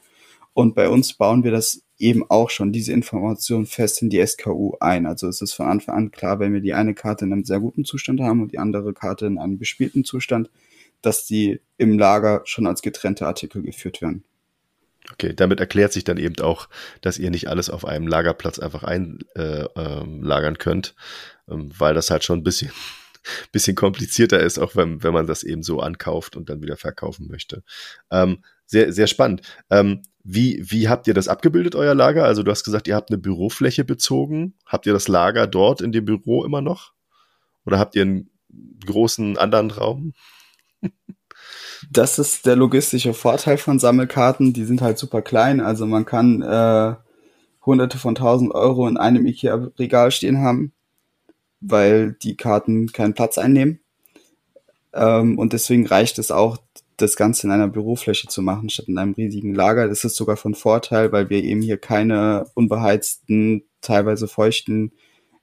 Und bei uns bauen wir das eben auch schon, diese Information fest in die SKU ein. Also es ist von Anfang an klar, wenn wir die eine Karte in einem sehr guten Zustand haben und die andere Karte in einem bespielten Zustand, dass die im Lager schon als getrennte Artikel geführt werden. Okay, damit erklärt sich dann eben auch, dass ihr nicht alles auf einem Lagerplatz einfach einlagern äh, ähm, könnt, ähm, weil das halt schon ein bisschen, bisschen komplizierter ist, auch wenn, wenn man das eben so ankauft und dann wieder verkaufen möchte. Ähm, sehr, sehr spannend. Ähm, wie, wie habt ihr das abgebildet, euer Lager? Also du hast gesagt, ihr habt eine Bürofläche bezogen. Habt ihr das Lager dort in dem Büro immer noch? Oder habt ihr einen großen anderen Raum? das ist der logistische Vorteil von Sammelkarten. Die sind halt super klein. Also man kann äh, hunderte von tausend Euro in einem IKEA-Regal stehen haben, weil die Karten keinen Platz einnehmen. Ähm, und deswegen reicht es auch, das Ganze in einer Bürofläche zu machen, statt in einem riesigen Lager. Das ist sogar von Vorteil, weil wir eben hier keine unbeheizten, teilweise feuchten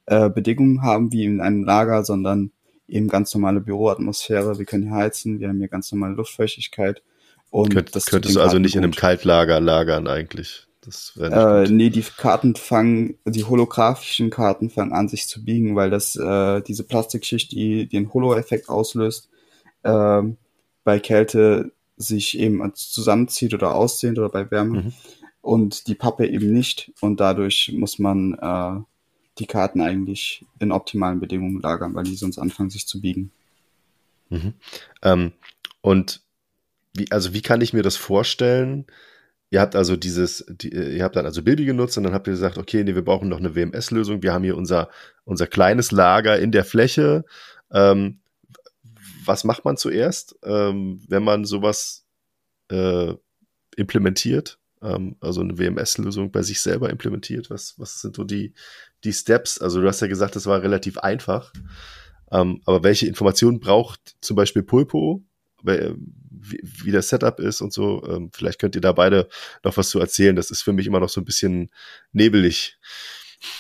äh, Bedingungen haben wie in einem Lager, sondern eben ganz normale Büroatmosphäre. Wir können hier heizen, wir haben hier ganz normale Luftfeuchtigkeit. Und Könnt, das könntest du also nicht gut. in einem Kaltlager lagern eigentlich. Das äh, nee, die Karten fangen, die holographischen Karten fangen an, sich zu biegen, weil das äh, diese Plastikschicht, die den Holo-Effekt auslöst, ähm, bei Kälte sich eben zusammenzieht oder ausdehnt oder bei Wärme. Mhm. und die Pappe eben nicht. Und dadurch muss man äh, die Karten eigentlich in optimalen Bedingungen lagern, weil die sonst anfangen, sich zu biegen. Mhm. Ähm, und wie, also wie kann ich mir das vorstellen? Ihr habt also dieses, die, ihr habt dann also Bilby genutzt und dann habt ihr gesagt, okay, nee, wir brauchen noch eine WMS-Lösung. Wir haben hier unser, unser kleines Lager in der Fläche. Ähm, was macht man zuerst, ähm, wenn man sowas äh, implementiert? Ähm, also eine WMS-Lösung bei sich selber implementiert? Was, was sind so die, die Steps? Also du hast ja gesagt, das war relativ einfach. Ähm, aber welche Informationen braucht zum Beispiel Pulpo? Wie, wie das Setup ist und so. Ähm, vielleicht könnt ihr da beide noch was zu erzählen. Das ist für mich immer noch so ein bisschen nebelig.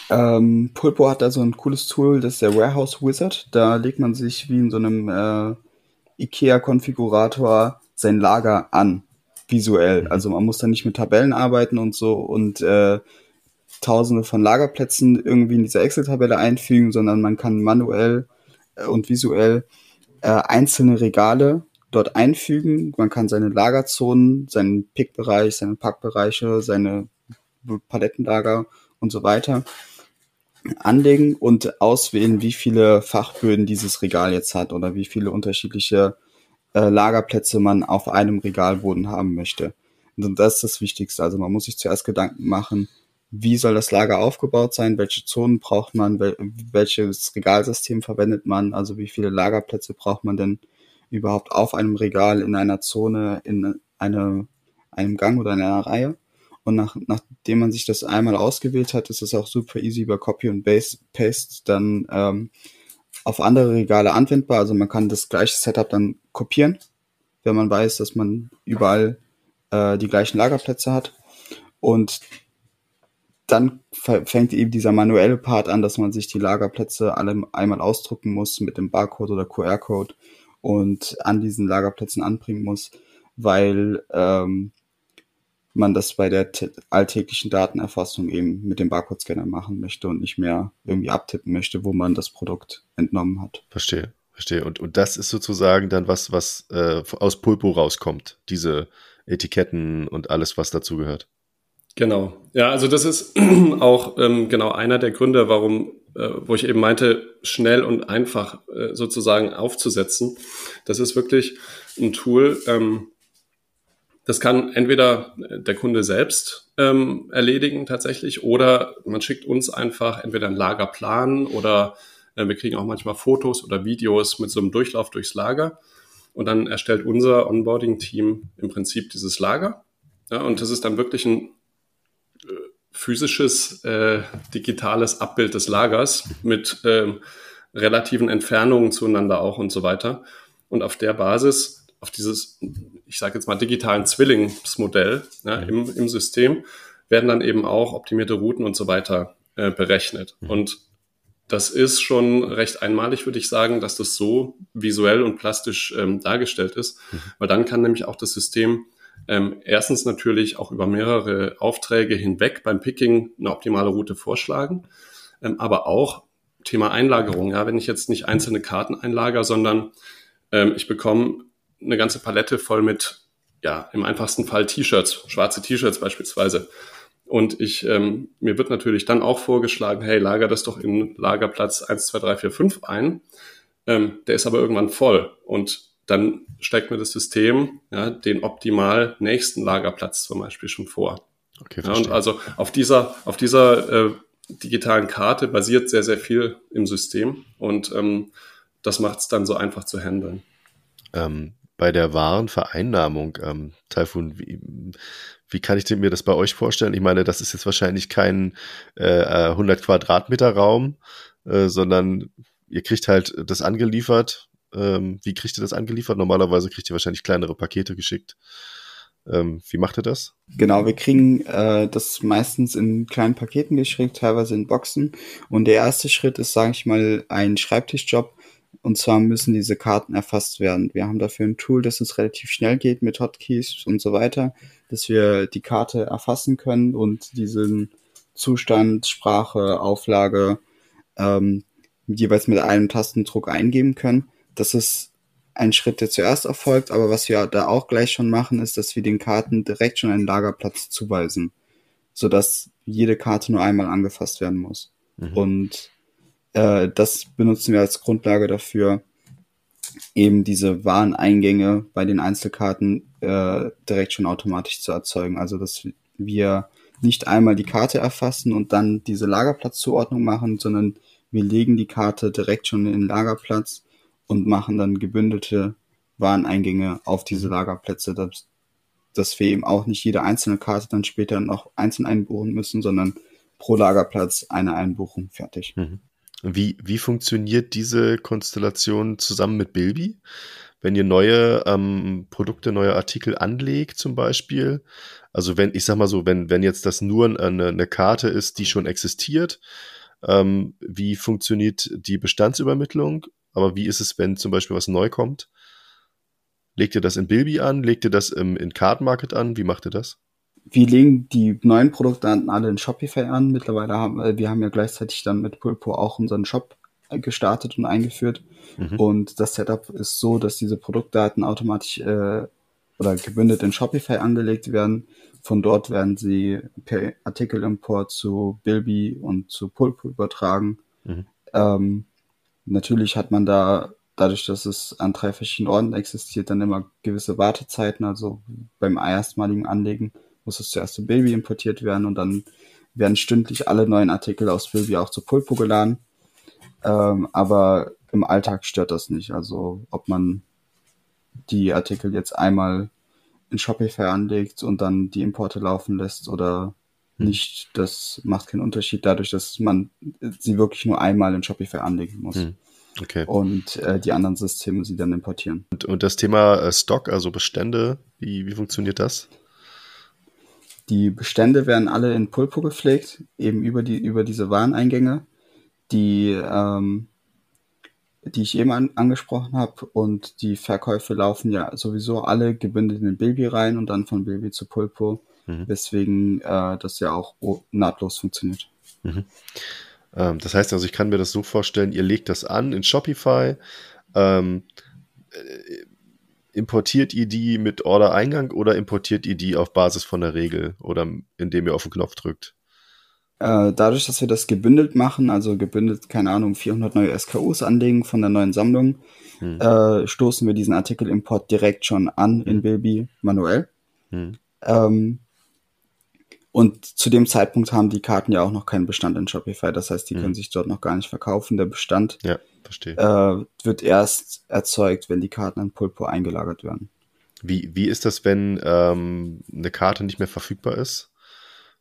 Ähm, Pulpo hat da so ein cooles Tool, das ist der Warehouse Wizard. Da legt man sich wie in so einem äh, IKEA-Konfigurator sein Lager an visuell. Also man muss da nicht mit Tabellen arbeiten und so und äh, tausende von Lagerplätzen irgendwie in dieser Excel-Tabelle einfügen, sondern man kann manuell äh, und visuell äh, einzelne Regale dort einfügen. Man kann seine Lagerzonen, seinen Pickbereich, seine Packbereiche, seine Palettenlager und so weiter anlegen und auswählen, wie viele Fachböden dieses Regal jetzt hat oder wie viele unterschiedliche äh, Lagerplätze man auf einem Regalboden haben möchte. Und das ist das Wichtigste. Also man muss sich zuerst Gedanken machen, wie soll das Lager aufgebaut sein, welche Zonen braucht man, wel welches Regalsystem verwendet man, also wie viele Lagerplätze braucht man denn überhaupt auf einem Regal, in einer Zone, in eine, einem Gang oder in einer Reihe. Und nach, nachdem man sich das einmal ausgewählt hat, ist es auch super easy über Copy und Paste dann ähm, auf andere Regale anwendbar. Also man kann das gleiche Setup dann kopieren, wenn man weiß, dass man überall äh, die gleichen Lagerplätze hat. Und dann fängt eben dieser manuelle Part an, dass man sich die Lagerplätze alle einmal ausdrucken muss mit dem Barcode oder QR-Code und an diesen Lagerplätzen anbringen muss, weil ähm, man das bei der alltäglichen Datenerfassung eben mit dem Barcode-Scanner machen möchte und nicht mehr irgendwie abtippen möchte, wo man das Produkt entnommen hat. Verstehe, verstehe. Und, und das ist sozusagen dann was, was äh, aus Pulpo rauskommt, diese Etiketten und alles, was dazu gehört. Genau. Ja, also das ist auch ähm, genau einer der Gründe, warum, äh, wo ich eben meinte, schnell und einfach äh, sozusagen aufzusetzen. Das ist wirklich ein Tool, ähm, das kann entweder der Kunde selbst ähm, erledigen tatsächlich oder man schickt uns einfach entweder einen Lagerplan oder äh, wir kriegen auch manchmal Fotos oder Videos mit so einem Durchlauf durchs Lager und dann erstellt unser Onboarding-Team im Prinzip dieses Lager. Ja, und das ist dann wirklich ein äh, physisches, äh, digitales Abbild des Lagers mit äh, relativen Entfernungen zueinander auch und so weiter. Und auf der Basis auf dieses, ich sage jetzt mal, digitalen Zwillingsmodell ja, mhm. im, im System werden dann eben auch optimierte Routen und so weiter äh, berechnet. Mhm. Und das ist schon recht einmalig, würde ich sagen, dass das so visuell und plastisch ähm, dargestellt ist, mhm. weil dann kann nämlich auch das System ähm, erstens natürlich auch über mehrere Aufträge hinweg beim Picking eine optimale Route vorschlagen, ähm, aber auch Thema Einlagerung. Ja, wenn ich jetzt nicht einzelne Karten einlager, sondern ähm, ich bekomme eine ganze Palette voll mit, ja, im einfachsten Fall T-Shirts, schwarze T-Shirts beispielsweise. Und ich, ähm, mir wird natürlich dann auch vorgeschlagen, hey, lager das doch in Lagerplatz 1, 2, 3, 4, 5 ein. Ähm, der ist aber irgendwann voll. Und dann steckt mir das System ja, den optimal nächsten Lagerplatz zum Beispiel schon vor. Okay, ja, und also auf dieser, auf dieser äh, digitalen Karte basiert sehr, sehr viel im System und ähm, das macht es dann so einfach zu handeln. Ähm, bei der wahren Vereinnahmung, ähm, Taifun, wie, wie kann ich mir das bei euch vorstellen? Ich meine, das ist jetzt wahrscheinlich kein äh, 100 Quadratmeter Raum, äh, sondern ihr kriegt halt das angeliefert. Ähm, wie kriegt ihr das angeliefert? Normalerweise kriegt ihr wahrscheinlich kleinere Pakete geschickt. Ähm, wie macht ihr das? Genau, wir kriegen äh, das meistens in kleinen Paketen geschickt, teilweise in Boxen. Und der erste Schritt ist, sage ich mal, ein Schreibtischjob, und zwar müssen diese Karten erfasst werden. Wir haben dafür ein Tool, dass es relativ schnell geht mit Hotkeys und so weiter, dass wir die Karte erfassen können und diesen Zustand, Sprache, Auflage ähm, jeweils mit einem Tastendruck eingeben können. Das ist ein Schritt, der zuerst erfolgt, aber was wir da auch gleich schon machen, ist, dass wir den Karten direkt schon einen Lagerplatz zuweisen. sodass jede Karte nur einmal angefasst werden muss. Mhm. Und äh, das benutzen wir als Grundlage dafür, eben diese Wareneingänge bei den Einzelkarten äh, direkt schon automatisch zu erzeugen. Also dass wir nicht einmal die Karte erfassen und dann diese Lagerplatzzuordnung machen, sondern wir legen die Karte direkt schon in den Lagerplatz und machen dann gebündelte Wareneingänge auf diese Lagerplätze, dass, dass wir eben auch nicht jede einzelne Karte dann später noch einzeln einbuchen müssen, sondern pro Lagerplatz eine Einbuchung fertig. Mhm. Wie, wie funktioniert diese Konstellation zusammen mit Bilby? Wenn ihr neue ähm, Produkte, neue Artikel anlegt zum Beispiel, also wenn, ich sag mal so, wenn, wenn jetzt das nur eine, eine Karte ist, die schon existiert, ähm, wie funktioniert die Bestandsübermittlung? Aber wie ist es, wenn zum Beispiel was neu kommt? Legt ihr das in Bilby an? Legt ihr das im, in Card Market an? Wie macht ihr das? Wir legen die neuen Produkte alle in Shopify an. Mittlerweile haben äh, wir haben ja gleichzeitig dann mit Pulpo auch unseren Shop gestartet und eingeführt. Mhm. Und das Setup ist so, dass diese Produktdaten automatisch äh, oder gebündelt in Shopify angelegt werden. Von dort werden sie per Artikelimport zu Bilby und zu Pulpo übertragen. Mhm. Ähm, natürlich hat man da, dadurch, dass es an drei verschiedenen Orten existiert, dann immer gewisse Wartezeiten. Also beim erstmaligen Anlegen muss es zuerst zu Bilby importiert werden und dann werden stündlich alle neuen Artikel aus Bilby auch zu Pulpo geladen. Ähm, aber im Alltag stört das nicht. Also ob man die Artikel jetzt einmal in Shopify anlegt und dann die Importe laufen lässt oder hm. nicht, das macht keinen Unterschied dadurch, dass man sie wirklich nur einmal in Shopify anlegen muss. Hm. Okay. Und äh, die anderen Systeme sie dann importieren. Und, und das Thema äh, Stock, also Bestände, wie, wie funktioniert das? Die Bestände werden alle in Pulpo gepflegt, eben über die über diese Wareneingänge, die ähm, die ich eben an, angesprochen habe und die Verkäufe laufen ja sowieso alle gebündelt in Bilby rein und dann von Bilby zu Pulpo, mhm. weswegen äh, das ja auch nahtlos funktioniert. Mhm. Ähm, das heißt also, ich kann mir das so vorstellen, ihr legt das an in Shopify, ähm, äh, importiert ihr die mit Order-Eingang oder importiert ihr die auf Basis von der Regel oder indem ihr auf den Knopf drückt? Äh, dadurch, dass wir das gebündelt machen, also gebündelt, keine Ahnung, 400 neue SKUs anlegen von der neuen Sammlung, hm. äh, stoßen wir diesen Artikelimport direkt schon an hm. in Bilby manuell. Hm. Ähm, und zu dem Zeitpunkt haben die Karten ja auch noch keinen Bestand in Shopify. Das heißt, die hm. können sich dort noch gar nicht verkaufen. Der Bestand ja. Äh, wird erst erzeugt, wenn die Karten in Pulpo eingelagert werden. Wie, wie ist das, wenn ähm, eine Karte nicht mehr verfügbar ist?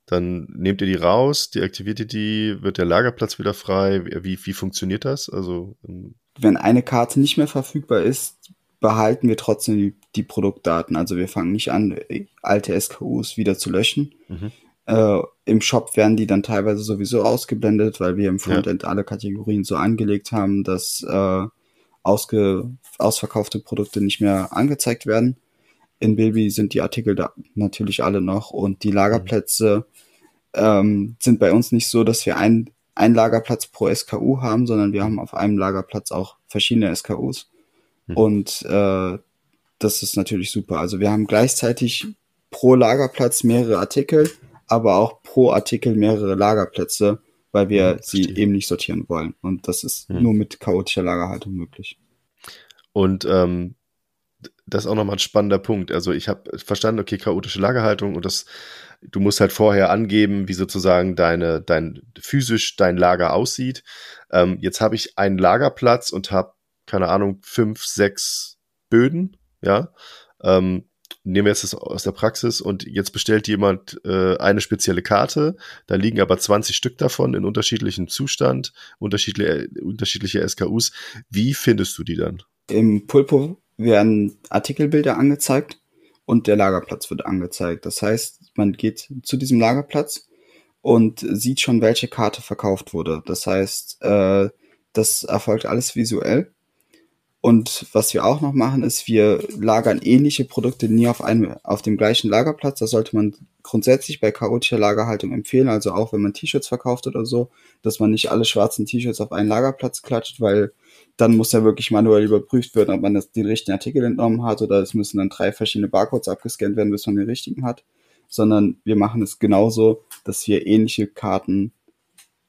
Dann nehmt ihr die raus, deaktiviert ihr die, wird der Lagerplatz wieder frei? Wie, wie funktioniert das? Also, ähm wenn eine Karte nicht mehr verfügbar ist, behalten wir trotzdem die, die Produktdaten. Also wir fangen nicht an, alte SKUs wieder zu löschen, mhm. Äh, Im Shop werden die dann teilweise sowieso ausgeblendet, weil wir im Frontend ja. alle Kategorien so angelegt haben, dass äh, ausge ausverkaufte Produkte nicht mehr angezeigt werden. In Bilby sind die Artikel da natürlich alle noch und die Lagerplätze ähm, sind bei uns nicht so, dass wir ein, ein Lagerplatz pro SKU haben, sondern wir haben auf einem Lagerplatz auch verschiedene SKUs. Mhm. Und äh, das ist natürlich super. Also wir haben gleichzeitig pro Lagerplatz mehrere Artikel aber auch pro Artikel mehrere Lagerplätze, weil wir ja, sie eben nicht sortieren wollen. Und das ist hm. nur mit chaotischer Lagerhaltung möglich. Und ähm, das ist auch nochmal ein spannender Punkt. Also ich habe verstanden, okay, chaotische Lagerhaltung und das, du musst halt vorher angeben, wie sozusagen deine, dein physisch dein Lager aussieht. Ähm, jetzt habe ich einen Lagerplatz und habe, keine Ahnung, fünf, sechs Böden, ja. Ähm, nehmen wir jetzt das aus der Praxis und jetzt bestellt jemand äh, eine spezielle Karte, da liegen aber 20 Stück davon in unterschiedlichem Zustand, unterschiedliche, unterschiedliche SKUs. Wie findest du die dann? Im Pulpo werden Artikelbilder angezeigt und der Lagerplatz wird angezeigt. Das heißt, man geht zu diesem Lagerplatz und sieht schon, welche Karte verkauft wurde. Das heißt, äh, das erfolgt alles visuell und was wir auch noch machen, ist, wir lagern ähnliche Produkte nie auf einem, auf dem gleichen Lagerplatz. Das sollte man grundsätzlich bei chaotischer Lagerhaltung empfehlen. Also auch wenn man T-Shirts verkauft oder so, dass man nicht alle schwarzen T-Shirts auf einen Lagerplatz klatscht, weil dann muss ja wirklich manuell überprüft werden, ob man das, den richtigen Artikel entnommen hat oder es müssen dann drei verschiedene Barcodes abgescannt werden, bis man den richtigen hat. Sondern wir machen es genauso, dass wir ähnliche Karten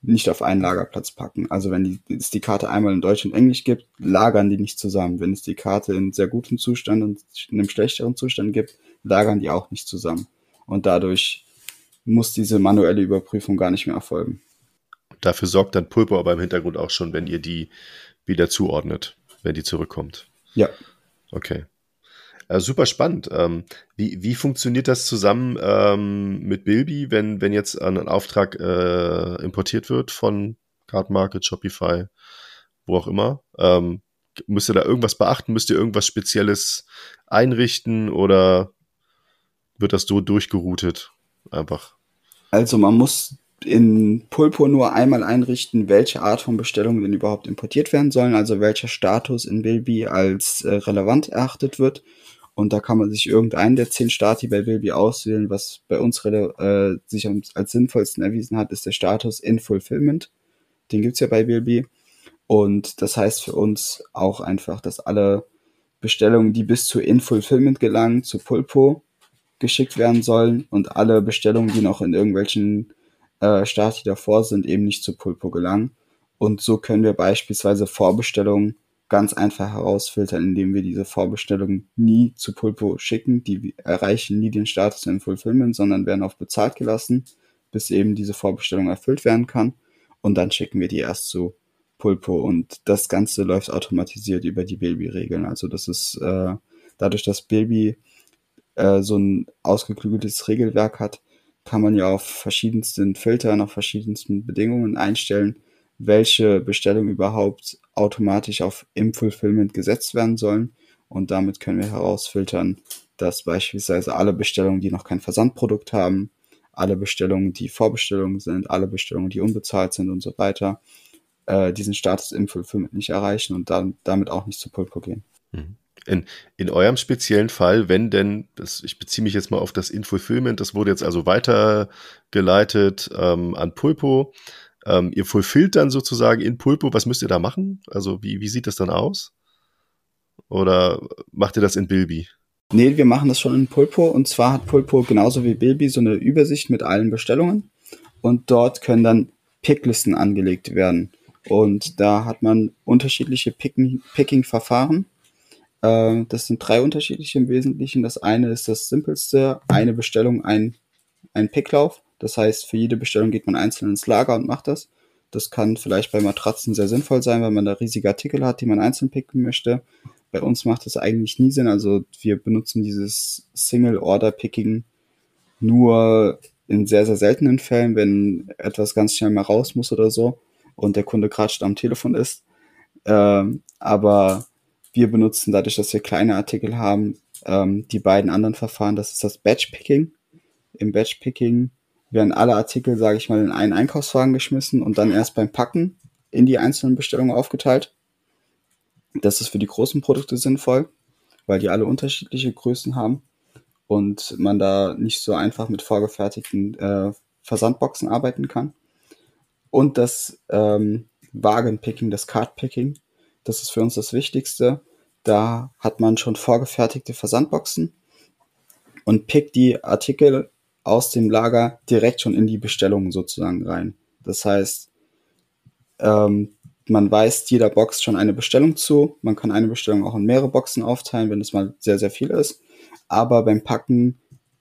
nicht auf einen Lagerplatz packen. Also wenn die, es die Karte einmal in Deutsch und Englisch gibt, lagern die nicht zusammen. Wenn es die Karte in sehr gutem Zustand und in einem schlechteren Zustand gibt, lagern die auch nicht zusammen. Und dadurch muss diese manuelle Überprüfung gar nicht mehr erfolgen. Dafür sorgt dann Pulpo aber im Hintergrund auch schon, wenn ihr die wieder zuordnet, wenn die zurückkommt. Ja. Okay. Äh, super spannend. Ähm, wie, wie funktioniert das zusammen ähm, mit Bilby, wenn, wenn jetzt ein, Auftrag äh, importiert wird von Card Market, Shopify, wo auch immer? Ähm, müsst ihr da irgendwas beachten? Müsst ihr irgendwas Spezielles einrichten oder wird das so durchgeroutet? Einfach. Also man muss in Pulpo nur einmal einrichten, welche Art von Bestellungen denn überhaupt importiert werden sollen, also welcher Status in Bilby als äh, relevant erachtet wird. Und da kann man sich irgendeinen der zehn Stati bei Bilby auswählen. Was bei uns äh, sich als sinnvollsten erwiesen hat, ist der Status in Fulfillment. Den gibt's ja bei Bilby. Und das heißt für uns auch einfach, dass alle Bestellungen, die bis zu In Fulfillment gelangen, zu Pulpo geschickt werden sollen und alle Bestellungen, die noch in irgendwelchen äh, Stati davor sind, eben nicht zu Pulpo gelangen. Und so können wir beispielsweise Vorbestellungen ganz einfach herausfiltern, indem wir diese Vorbestellungen nie zu Pulpo schicken. Die erreichen nie den Status in Fulfillment, sondern werden auf bezahlt gelassen, bis eben diese Vorbestellung erfüllt werden kann. Und dann schicken wir die erst zu Pulpo. Und das Ganze läuft automatisiert über die Baby-Regeln. Also das ist äh, dadurch, dass Baby äh, so ein ausgeklügeltes Regelwerk hat, kann man ja auf verschiedensten Filtern, auf verschiedensten Bedingungen einstellen, welche Bestellungen überhaupt automatisch auf im Fulfillment gesetzt werden sollen. Und damit können wir herausfiltern, dass beispielsweise alle Bestellungen, die noch kein Versandprodukt haben, alle Bestellungen, die Vorbestellungen sind, alle Bestellungen, die unbezahlt sind und so weiter, äh, diesen Status im Fulfillment nicht erreichen und dann damit auch nicht zu Pulpo gehen. Mhm. In, in eurem speziellen Fall, wenn denn, das, ich beziehe mich jetzt mal auf das In-Fulfillment, das wurde jetzt also weitergeleitet ähm, an Pulpo. Ähm, ihr fulfillt dann sozusagen in Pulpo, was müsst ihr da machen? Also wie, wie sieht das dann aus? Oder macht ihr das in Bilby? Nee, wir machen das schon in Pulpo und zwar hat Pulpo genauso wie Bilby so eine Übersicht mit allen Bestellungen und dort können dann Picklisten angelegt werden. Und da hat man unterschiedliche Picking-Verfahren. Äh, das sind drei unterschiedliche im Wesentlichen. Das eine ist das simpelste, eine Bestellung, ein, ein Picklauf. Das heißt, für jede Bestellung geht man einzeln ins Lager und macht das. Das kann vielleicht bei Matratzen sehr sinnvoll sein, wenn man da riesige Artikel hat, die man einzeln picken möchte. Bei uns macht das eigentlich nie Sinn. Also wir benutzen dieses Single-Order-Picking nur in sehr, sehr seltenen Fällen, wenn etwas ganz schnell mal raus muss oder so und der Kunde gerade am Telefon ist. Ähm, aber wir benutzen dadurch, dass wir kleine Artikel haben, ähm, die beiden anderen Verfahren. Das ist das Batch-Picking. Im Batch-Picking werden alle Artikel, sage ich mal, in einen Einkaufswagen geschmissen und dann erst beim Packen in die einzelnen Bestellungen aufgeteilt. Das ist für die großen Produkte sinnvoll, weil die alle unterschiedliche Größen haben und man da nicht so einfach mit vorgefertigten äh, Versandboxen arbeiten kann. Und das ähm, Wagenpicking, das Cardpicking, das ist für uns das Wichtigste. Da hat man schon vorgefertigte Versandboxen und pickt die Artikel aus dem Lager direkt schon in die Bestellung sozusagen rein. Das heißt, ähm, man weist jeder Box schon eine Bestellung zu. Man kann eine Bestellung auch in mehrere Boxen aufteilen, wenn es mal sehr, sehr viel ist. Aber beim Packen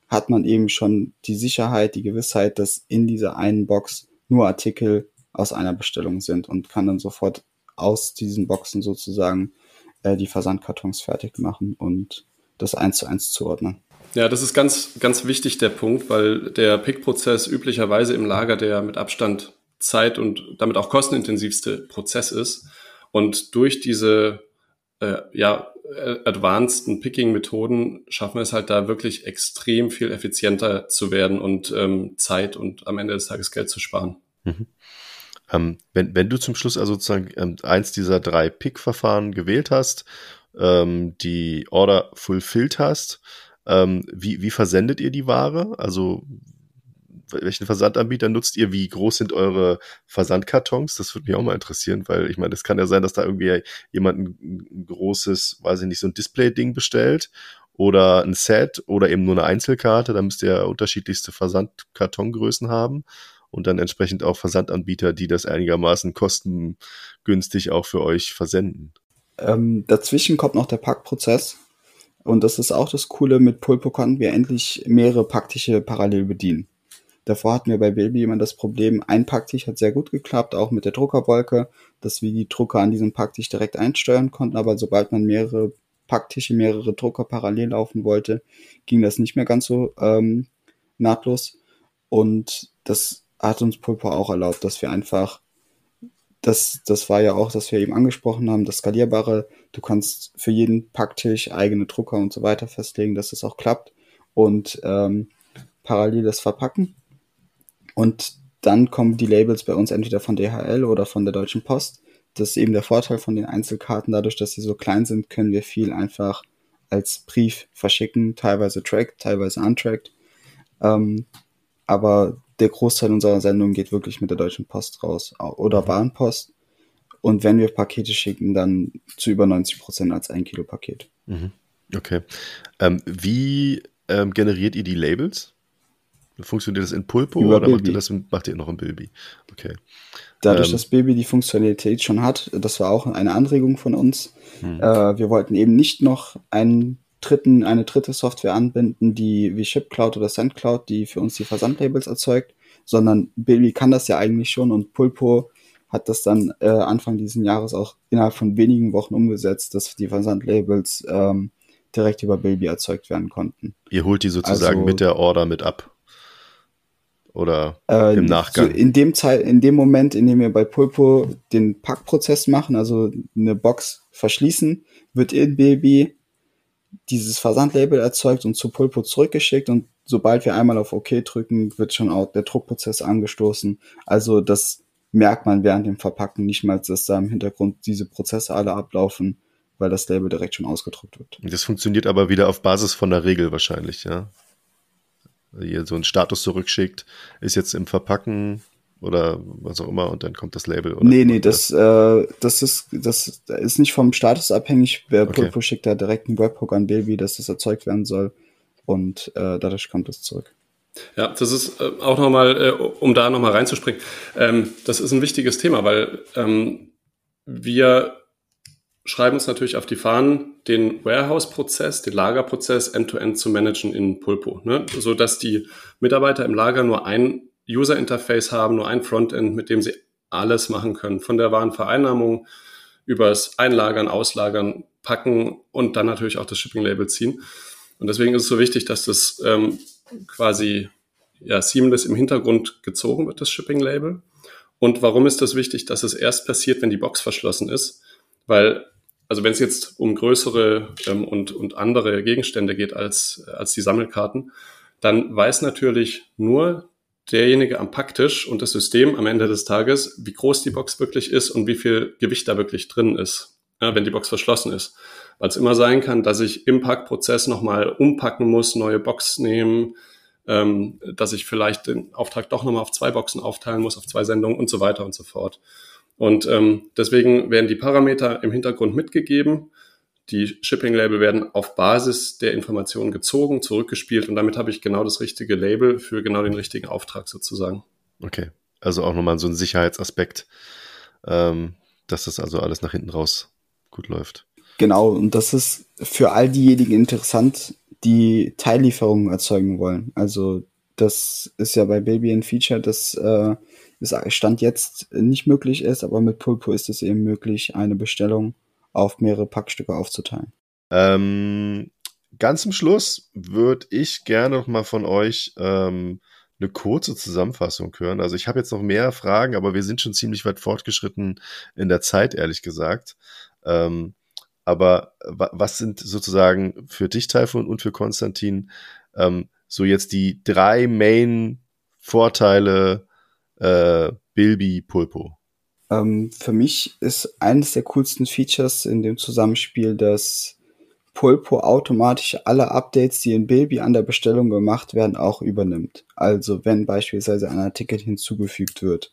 hat man eben schon die Sicherheit, die Gewissheit, dass in dieser einen Box nur Artikel aus einer Bestellung sind und kann dann sofort aus diesen Boxen sozusagen äh, die Versandkartons fertig machen und das eins zu eins zuordnen. Ja, das ist ganz, ganz wichtig, der Punkt, weil der Pick-Prozess üblicherweise im Lager der mit Abstand Zeit und damit auch kostenintensivste Prozess ist. Und durch diese äh, ja, advanceden Picking-Methoden schaffen wir es halt da wirklich extrem viel effizienter zu werden und ähm, Zeit und am Ende des Tages Geld zu sparen. Mhm. Ähm, wenn, wenn du zum Schluss also sozusagen ähm, eins dieser drei Pick-Verfahren gewählt hast, ähm, die Order fulfilled hast, ähm, wie, wie versendet ihr die Ware? Also welchen Versandanbieter nutzt ihr? Wie groß sind eure Versandkartons? Das würde mich auch mal interessieren, weil ich meine, es kann ja sein, dass da irgendwie jemand ein, großes, weiß ich nicht, so ein Display-Ding bestellt oder ein Set oder eben nur eine Einzelkarte. Da müsst ihr unterschiedlichste Versandkartongrößen haben und dann entsprechend auch Versandanbieter, die das einigermaßen kostengünstig auch für euch versenden. Ähm, dazwischen kommt noch der Packprozess. Und das ist auch das Coole, mit Pulpo konnten wir endlich mehrere Packtische parallel bedienen. Davor hatten wir bei Baby immer das Problem, ein Packtisch hat sehr gut geklappt, auch mit der Druckerwolke, dass wir die Drucker an diesem Packtisch direkt einsteuern konnten, aber sobald man mehrere Packtische, mehrere Drucker parallel laufen wollte, ging das nicht mehr ganz so ähm, nahtlos. Und das hat uns Pulpo auch erlaubt, dass wir einfach, das, das war ja auch, dass wir eben angesprochen haben, das skalierbare, du kannst für jeden Packtisch eigene Drucker und so weiter festlegen, dass das auch klappt und ähm, parallel das verpacken. Und dann kommen die Labels bei uns entweder von DHL oder von der Deutschen Post. Das ist eben der Vorteil von den Einzelkarten. Dadurch, dass sie so klein sind, können wir viel einfach als Brief verschicken, teilweise tracked, teilweise untracked. Ähm, aber der Großteil unserer Sendung geht wirklich mit der Deutschen Post raus oder Bahnpost. Und wenn wir Pakete schicken, dann zu über 90 Prozent als ein Kilo Paket. Mhm. Okay. Ähm, wie ähm, generiert ihr die Labels? Funktioniert das in Pulpo Über oder macht ihr das macht ihr noch in Bilby? Okay. Dadurch, ähm, dass Bilby die Funktionalität schon hat, das war auch eine Anregung von uns. Hm. Äh, wir wollten eben nicht noch einen dritten, eine dritte Software anbinden, die wie ShipCloud oder SendCloud, die für uns die Versandlabels erzeugt, sondern Bilby kann das ja eigentlich schon und Pulpo hat das dann äh, Anfang dieses Jahres auch innerhalb von wenigen Wochen umgesetzt, dass die Versandlabels ähm, direkt über Bilby erzeugt werden konnten. Ihr holt die sozusagen also, mit der Order mit ab oder äh, im Nachgang? In dem Zeit, in dem Moment, in dem wir bei Pulpo den Packprozess machen, also eine Box verschließen, wird in Baby dieses Versandlabel erzeugt und zu Pulpo zurückgeschickt und sobald wir einmal auf OK drücken, wird schon auch der Druckprozess angestoßen. Also das merkt man während dem Verpacken nicht mal, dass da im Hintergrund diese Prozesse alle ablaufen, weil das Label direkt schon ausgedruckt wird. Das funktioniert aber wieder auf Basis von der Regel wahrscheinlich, ja? Ihr so einen Status zurückschickt, ist jetzt im Verpacken oder was auch immer und dann kommt das Label. Oder nee, nee, das, äh, das, ist, das ist nicht vom Status abhängig. Wer okay. Pulpo schickt da direkt einen Webhook an Baby, dass das erzeugt werden soll und äh, dadurch kommt es zurück. Ja, das ist äh, auch nochmal, äh, um da nochmal reinzuspringen, ähm, das ist ein wichtiges Thema, weil ähm, wir schreiben uns natürlich auf die Fahnen, den Warehouse-Prozess, den Lagerprozess end-to-end -end zu managen in Pulpo, ne? so dass die Mitarbeiter im Lager nur ein User-Interface haben, nur ein Frontend, mit dem sie alles machen können, von der Warenvereinnahmung übers Einlagern, Auslagern, Packen und dann natürlich auch das Shipping-Label ziehen. Und deswegen ist es so wichtig, dass das ähm, quasi ja, seamless im Hintergrund gezogen wird, das Shipping-Label. Und warum ist das wichtig, dass es erst passiert, wenn die Box verschlossen ist? Weil also wenn es jetzt um größere ähm, und, und andere Gegenstände geht als, als die Sammelkarten, dann weiß natürlich nur derjenige am Packtisch und das System am Ende des Tages, wie groß die Box wirklich ist und wie viel Gewicht da wirklich drin ist, ja, wenn die Box verschlossen ist. Weil es immer sein kann, dass ich im Packprozess nochmal umpacken muss, neue Box nehmen, ähm, dass ich vielleicht den Auftrag doch nochmal auf zwei Boxen aufteilen muss, auf zwei Sendungen und so weiter und so fort. Und ähm, deswegen werden die Parameter im Hintergrund mitgegeben. Die Shipping-Label werden auf Basis der Informationen gezogen, zurückgespielt und damit habe ich genau das richtige Label für genau den richtigen Auftrag sozusagen. Okay, also auch nochmal so ein Sicherheitsaspekt, ähm, dass das also alles nach hinten raus gut läuft. Genau, und das ist für all diejenigen interessant, die Teillieferungen erzeugen wollen. Also das ist ja bei Baby ein Feature, das äh, Stand jetzt nicht möglich ist, aber mit Pulpo ist es eben möglich, eine Bestellung auf mehrere Packstücke aufzuteilen. Ähm, ganz zum Schluss würde ich gerne noch mal von euch ähm, eine kurze Zusammenfassung hören. Also ich habe jetzt noch mehr Fragen, aber wir sind schon ziemlich weit fortgeschritten in der Zeit, ehrlich gesagt. Ähm, aber was sind sozusagen für dich, Taifun, und für Konstantin ähm, so jetzt die drei Main-Vorteile äh, Bilby Pulpo? Ähm, für mich ist eines der coolsten Features in dem Zusammenspiel, dass Pulpo automatisch alle Updates, die in Bilby an der Bestellung gemacht werden, auch übernimmt. Also wenn beispielsweise ein Artikel hinzugefügt wird,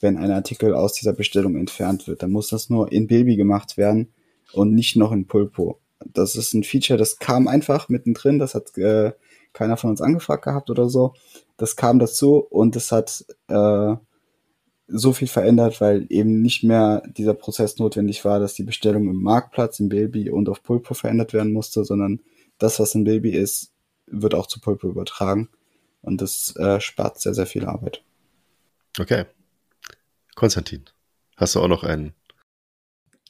wenn ein Artikel aus dieser Bestellung entfernt wird, dann muss das nur in Bilby gemacht werden und nicht noch in Pulpo. Das ist ein Feature, das kam einfach mittendrin, das hat äh, keiner von uns angefragt gehabt oder so. Das kam dazu und es hat äh, so viel verändert, weil eben nicht mehr dieser Prozess notwendig war, dass die Bestellung im Marktplatz, im Baby und auf Pulpo verändert werden musste, sondern das, was im Baby ist, wird auch zu Pulpo übertragen. Und das äh, spart sehr, sehr viel Arbeit. Okay. Konstantin, hast du auch noch einen?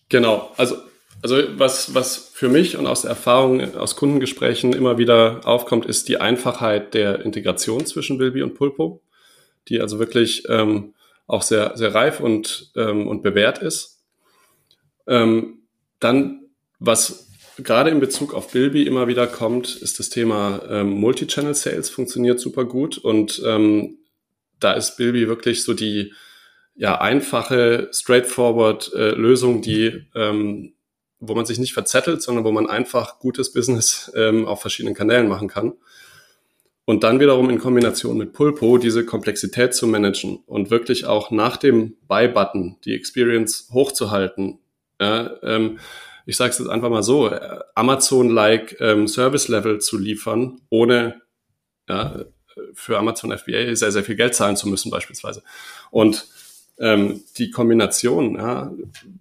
Genau, also, also was, was für mich und aus der Erfahrung aus Kundengesprächen immer wieder aufkommt, ist die Einfachheit der Integration zwischen Bilby und Pulpo, die also wirklich ähm, auch sehr, sehr reif und, ähm, und bewährt ist. Ähm, dann, was gerade in Bezug auf Bilby immer wieder kommt, ist das Thema ähm, Multi-Channel Sales funktioniert super gut und ähm, da ist Bilby wirklich so die ja einfache, straightforward äh, Lösung, die ähm, wo man sich nicht verzettelt, sondern wo man einfach gutes Business ähm, auf verschiedenen Kanälen machen kann. Und dann wiederum in Kombination mit Pulpo diese Komplexität zu managen und wirklich auch nach dem Buy-Button die Experience hochzuhalten. Ja, ähm, ich sage es jetzt einfach mal so, äh, Amazon-like ähm, Service-Level zu liefern, ohne ja, für Amazon FBA sehr, sehr viel Geld zahlen zu müssen beispielsweise. Und ähm, die Kombination, ja,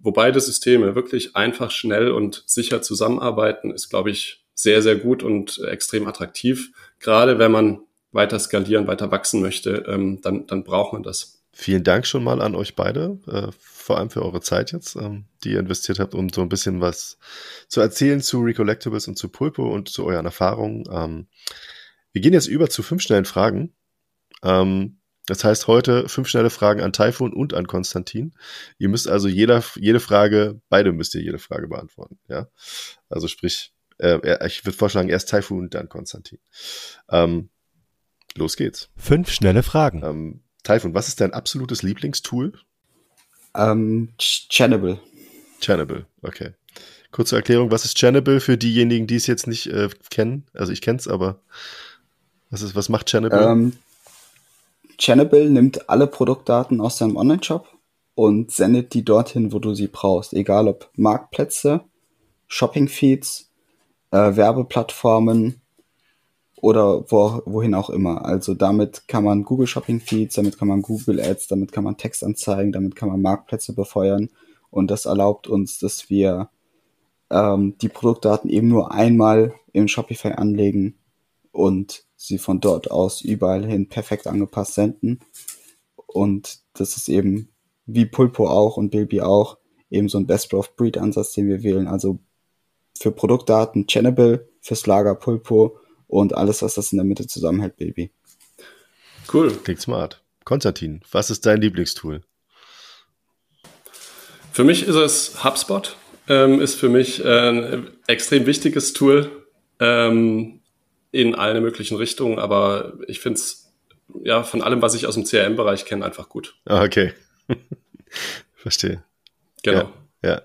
wo beide Systeme wirklich einfach, schnell und sicher zusammenarbeiten, ist, glaube ich, sehr, sehr gut und extrem attraktiv. Gerade wenn man weiter skalieren, weiter wachsen möchte, ähm, dann, dann braucht man das. Vielen Dank schon mal an euch beide, äh, vor allem für eure Zeit jetzt, ähm, die ihr investiert habt, um so ein bisschen was zu erzählen zu Recollectibles und zu Pulpo und zu euren Erfahrungen. Ähm, wir gehen jetzt über zu fünf schnellen Fragen. Ähm, das heißt heute fünf schnelle Fragen an Taifun und an Konstantin. Ihr müsst also jeder, jede Frage, beide müsst ihr jede Frage beantworten. Ja, also sprich, äh, ich würde vorschlagen erst Taifun und dann Konstantin. Ähm, los geht's. Fünf schnelle Fragen. Ähm, Taifun, was ist dein absolutes Lieblingstool? Ähm, Channable. Channable, okay. Kurze Erklärung, was ist Channable für diejenigen, die es jetzt nicht äh, kennen? Also ich kenne es, aber was, ist, was macht Channable? Ähm, Channable nimmt alle Produktdaten aus deinem Online-Shop und sendet die dorthin, wo du sie brauchst. Egal ob Marktplätze, Shopping-Feeds, äh, Werbeplattformen oder wo, wohin auch immer. Also damit kann man Google Shopping Feeds, damit kann man Google Ads, damit kann man Textanzeigen, damit kann man Marktplätze befeuern. Und das erlaubt uns, dass wir ähm, die Produktdaten eben nur einmal im Shopify anlegen und sie von dort aus überall hin perfekt angepasst senden. Und das ist eben wie Pulpo auch und Bilby auch eben so ein Best of Breed Ansatz, den wir wählen. Also für Produktdaten Channable, fürs Lager Pulpo und alles, was das in der Mitte zusammenhält, Bilby. Cool. Klingt smart. Konstantin, was ist dein Lieblingstool? Für mich ist es HubSpot. Ähm, ist für mich äh, ein extrem wichtiges Tool. Ähm, in alle möglichen Richtungen, aber ich finde es ja von allem, was ich aus dem CRM-Bereich kenne, einfach gut. Ah, okay. Verstehe. Genau. Ja, ja.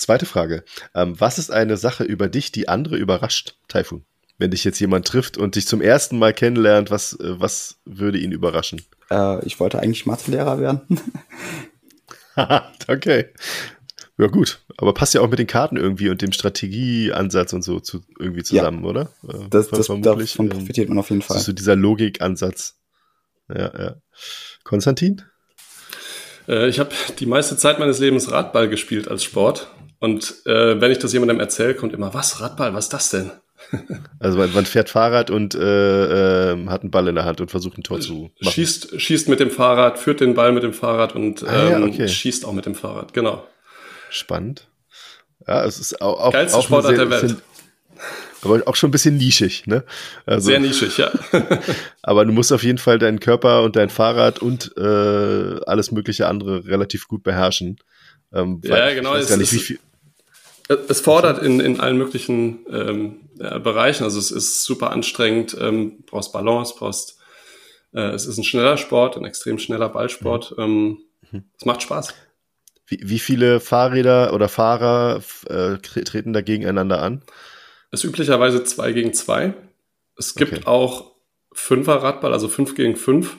Zweite Frage. Ähm, was ist eine Sache über dich, die andere überrascht, Taifun? Wenn dich jetzt jemand trifft und dich zum ersten Mal kennenlernt, was, äh, was würde ihn überraschen? Äh, ich wollte eigentlich Mathelehrer werden. okay. Ja, gut. Aber passt ja auch mit den Karten irgendwie und dem Strategieansatz und so zu, irgendwie zusammen, ja. oder? Äh, das, das, vermutlich, davon ähm, profitiert man auf jeden Fall. Das ist so dieser Logikansatz. Ja, ja. Konstantin? Äh, ich habe die meiste Zeit meines Lebens Radball gespielt als Sport. Und äh, wenn ich das jemandem erzähle, kommt immer, was, Radball, was ist das denn? Also man, man, fährt Fahrrad und äh, äh, hat einen Ball in der Hand und versucht ein Tor zu machen. Schießt, schießt mit dem Fahrrad, führt den Ball mit dem Fahrrad und ah, ähm, ja, okay. schießt auch mit dem Fahrrad, genau. Spannend. Ja, es ist auch, auch, Geilste auch Sportart der Welt. Aber auch schon ein bisschen nischig, ne? Also, Sehr nischig, ja. aber du musst auf jeden Fall deinen Körper und dein Fahrrad und äh, alles mögliche andere relativ gut beherrschen. Ähm, ja, genau. Ich weiß gar nicht, wie viel, es fordert in, in allen möglichen ähm, ja, Bereichen. Also es ist super anstrengend, ähm, brauchst Balance, brauchst äh, es ist ein schneller Sport, ein extrem schneller Ballsport. Mhm. Ähm, mhm. Es macht Spaß. Wie, wie viele Fahrräder oder Fahrer äh, treten da gegeneinander an? Es ist üblicherweise zwei gegen zwei. Es gibt okay. auch Fünfer-Radball, also fünf gegen fünf.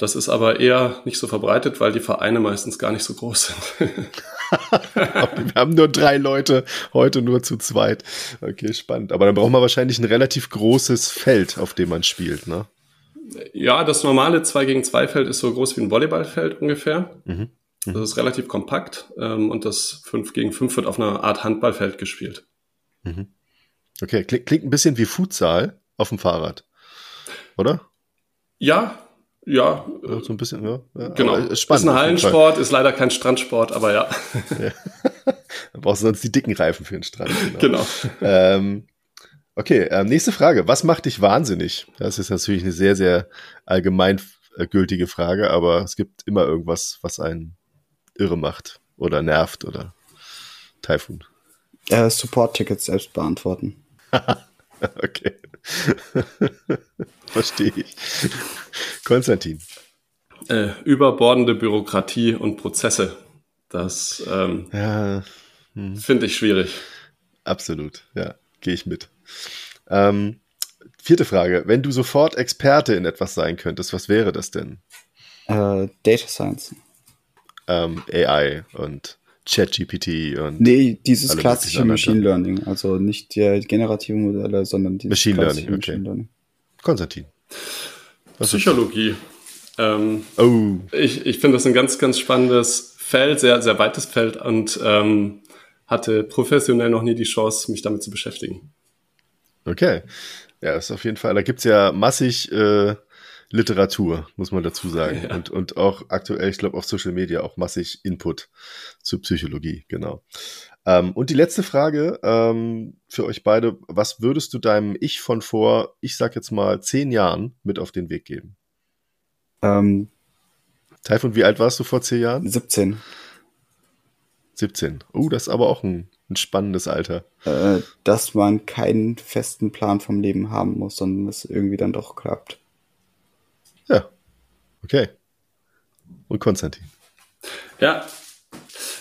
Das ist aber eher nicht so verbreitet, weil die Vereine meistens gar nicht so groß sind. Wir haben nur drei Leute, heute nur zu zweit. Okay, spannend. Aber dann braucht man wahrscheinlich ein relativ großes Feld, auf dem man spielt, ne? Ja, das normale 2 gegen 2 Feld ist so groß wie ein Volleyballfeld ungefähr. Mhm. Mhm. Das ist relativ kompakt ähm, und das 5 gegen 5 wird auf einer Art Handballfeld gespielt. Mhm. Okay, klingt, klingt ein bisschen wie Futsal auf dem Fahrrad, oder? Ja, ja. So ein bisschen, ja. ja genau. Ist, spannend, ist ein Hallensport, ist leider kein Strandsport, aber ja. ja. Dann brauchst du sonst die dicken Reifen für den Strand. Genau. genau. Ähm, okay, ähm, nächste Frage. Was macht dich wahnsinnig? Das ist natürlich eine sehr, sehr allgemeingültige Frage, aber es gibt immer irgendwas, was einen irre macht oder nervt oder Typhoon. Äh, Support-Tickets selbst beantworten. okay. Verstehe ich. Konstantin. Äh, überbordende Bürokratie und Prozesse. Das ähm, ja, hm. finde ich schwierig. Absolut, ja, gehe ich mit. Ähm, vierte Frage. Wenn du sofort Experte in etwas sein könntest, was wäre das denn? Äh, Data Science. Ähm, AI und ChatGPT und. Nee, dieses klassische Machine Learning. Also nicht die generativen Modelle, sondern die Machine Learning. Okay. Machine Learning. Konstantin. Psychologie. Ähm, oh. Ich, ich finde das ein ganz, ganz spannendes Feld, sehr, sehr weites Feld und ähm, hatte professionell noch nie die Chance, mich damit zu beschäftigen. Okay. Ja, ist auf jeden Fall, da gibt es ja massig äh, Literatur, muss man dazu sagen. Ja. Und, und auch aktuell, ich glaube, auf Social Media auch massig Input zur Psychologie, genau. Ähm, und die letzte Frage ähm, für euch beide: Was würdest du deinem Ich von vor, ich sag jetzt mal, zehn Jahren mit auf den Weg geben? Ähm, Taifun, wie alt warst du vor zehn Jahren? 17. 17. Oh, das ist aber auch ein, ein spannendes Alter. Äh, dass man keinen festen Plan vom Leben haben muss, sondern es irgendwie dann doch klappt. Okay. Und Konstantin. Ja.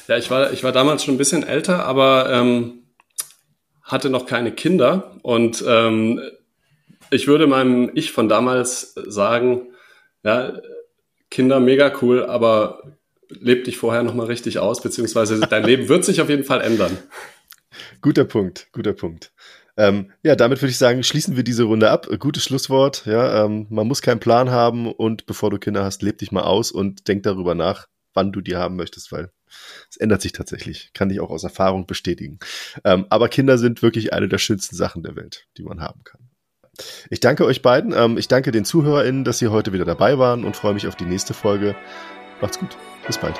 Ja, ich war, ich war damals schon ein bisschen älter, aber ähm, hatte noch keine Kinder. Und ähm, ich würde meinem Ich von damals sagen, ja, Kinder mega cool, aber leb dich vorher nochmal richtig aus, beziehungsweise dein Leben wird sich auf jeden Fall ändern. Guter Punkt, guter Punkt. Ähm, ja, damit würde ich sagen, schließen wir diese Runde ab. Gutes Schlusswort. Ja, ähm, man muss keinen Plan haben und bevor du Kinder hast, leb dich mal aus und denk darüber nach, wann du die haben möchtest, weil es ändert sich tatsächlich. Kann ich auch aus Erfahrung bestätigen. Ähm, aber Kinder sind wirklich eine der schönsten Sachen der Welt, die man haben kann. Ich danke euch beiden. Ähm, ich danke den ZuhörerInnen, dass sie heute wieder dabei waren und freue mich auf die nächste Folge. Macht's gut. Bis bald.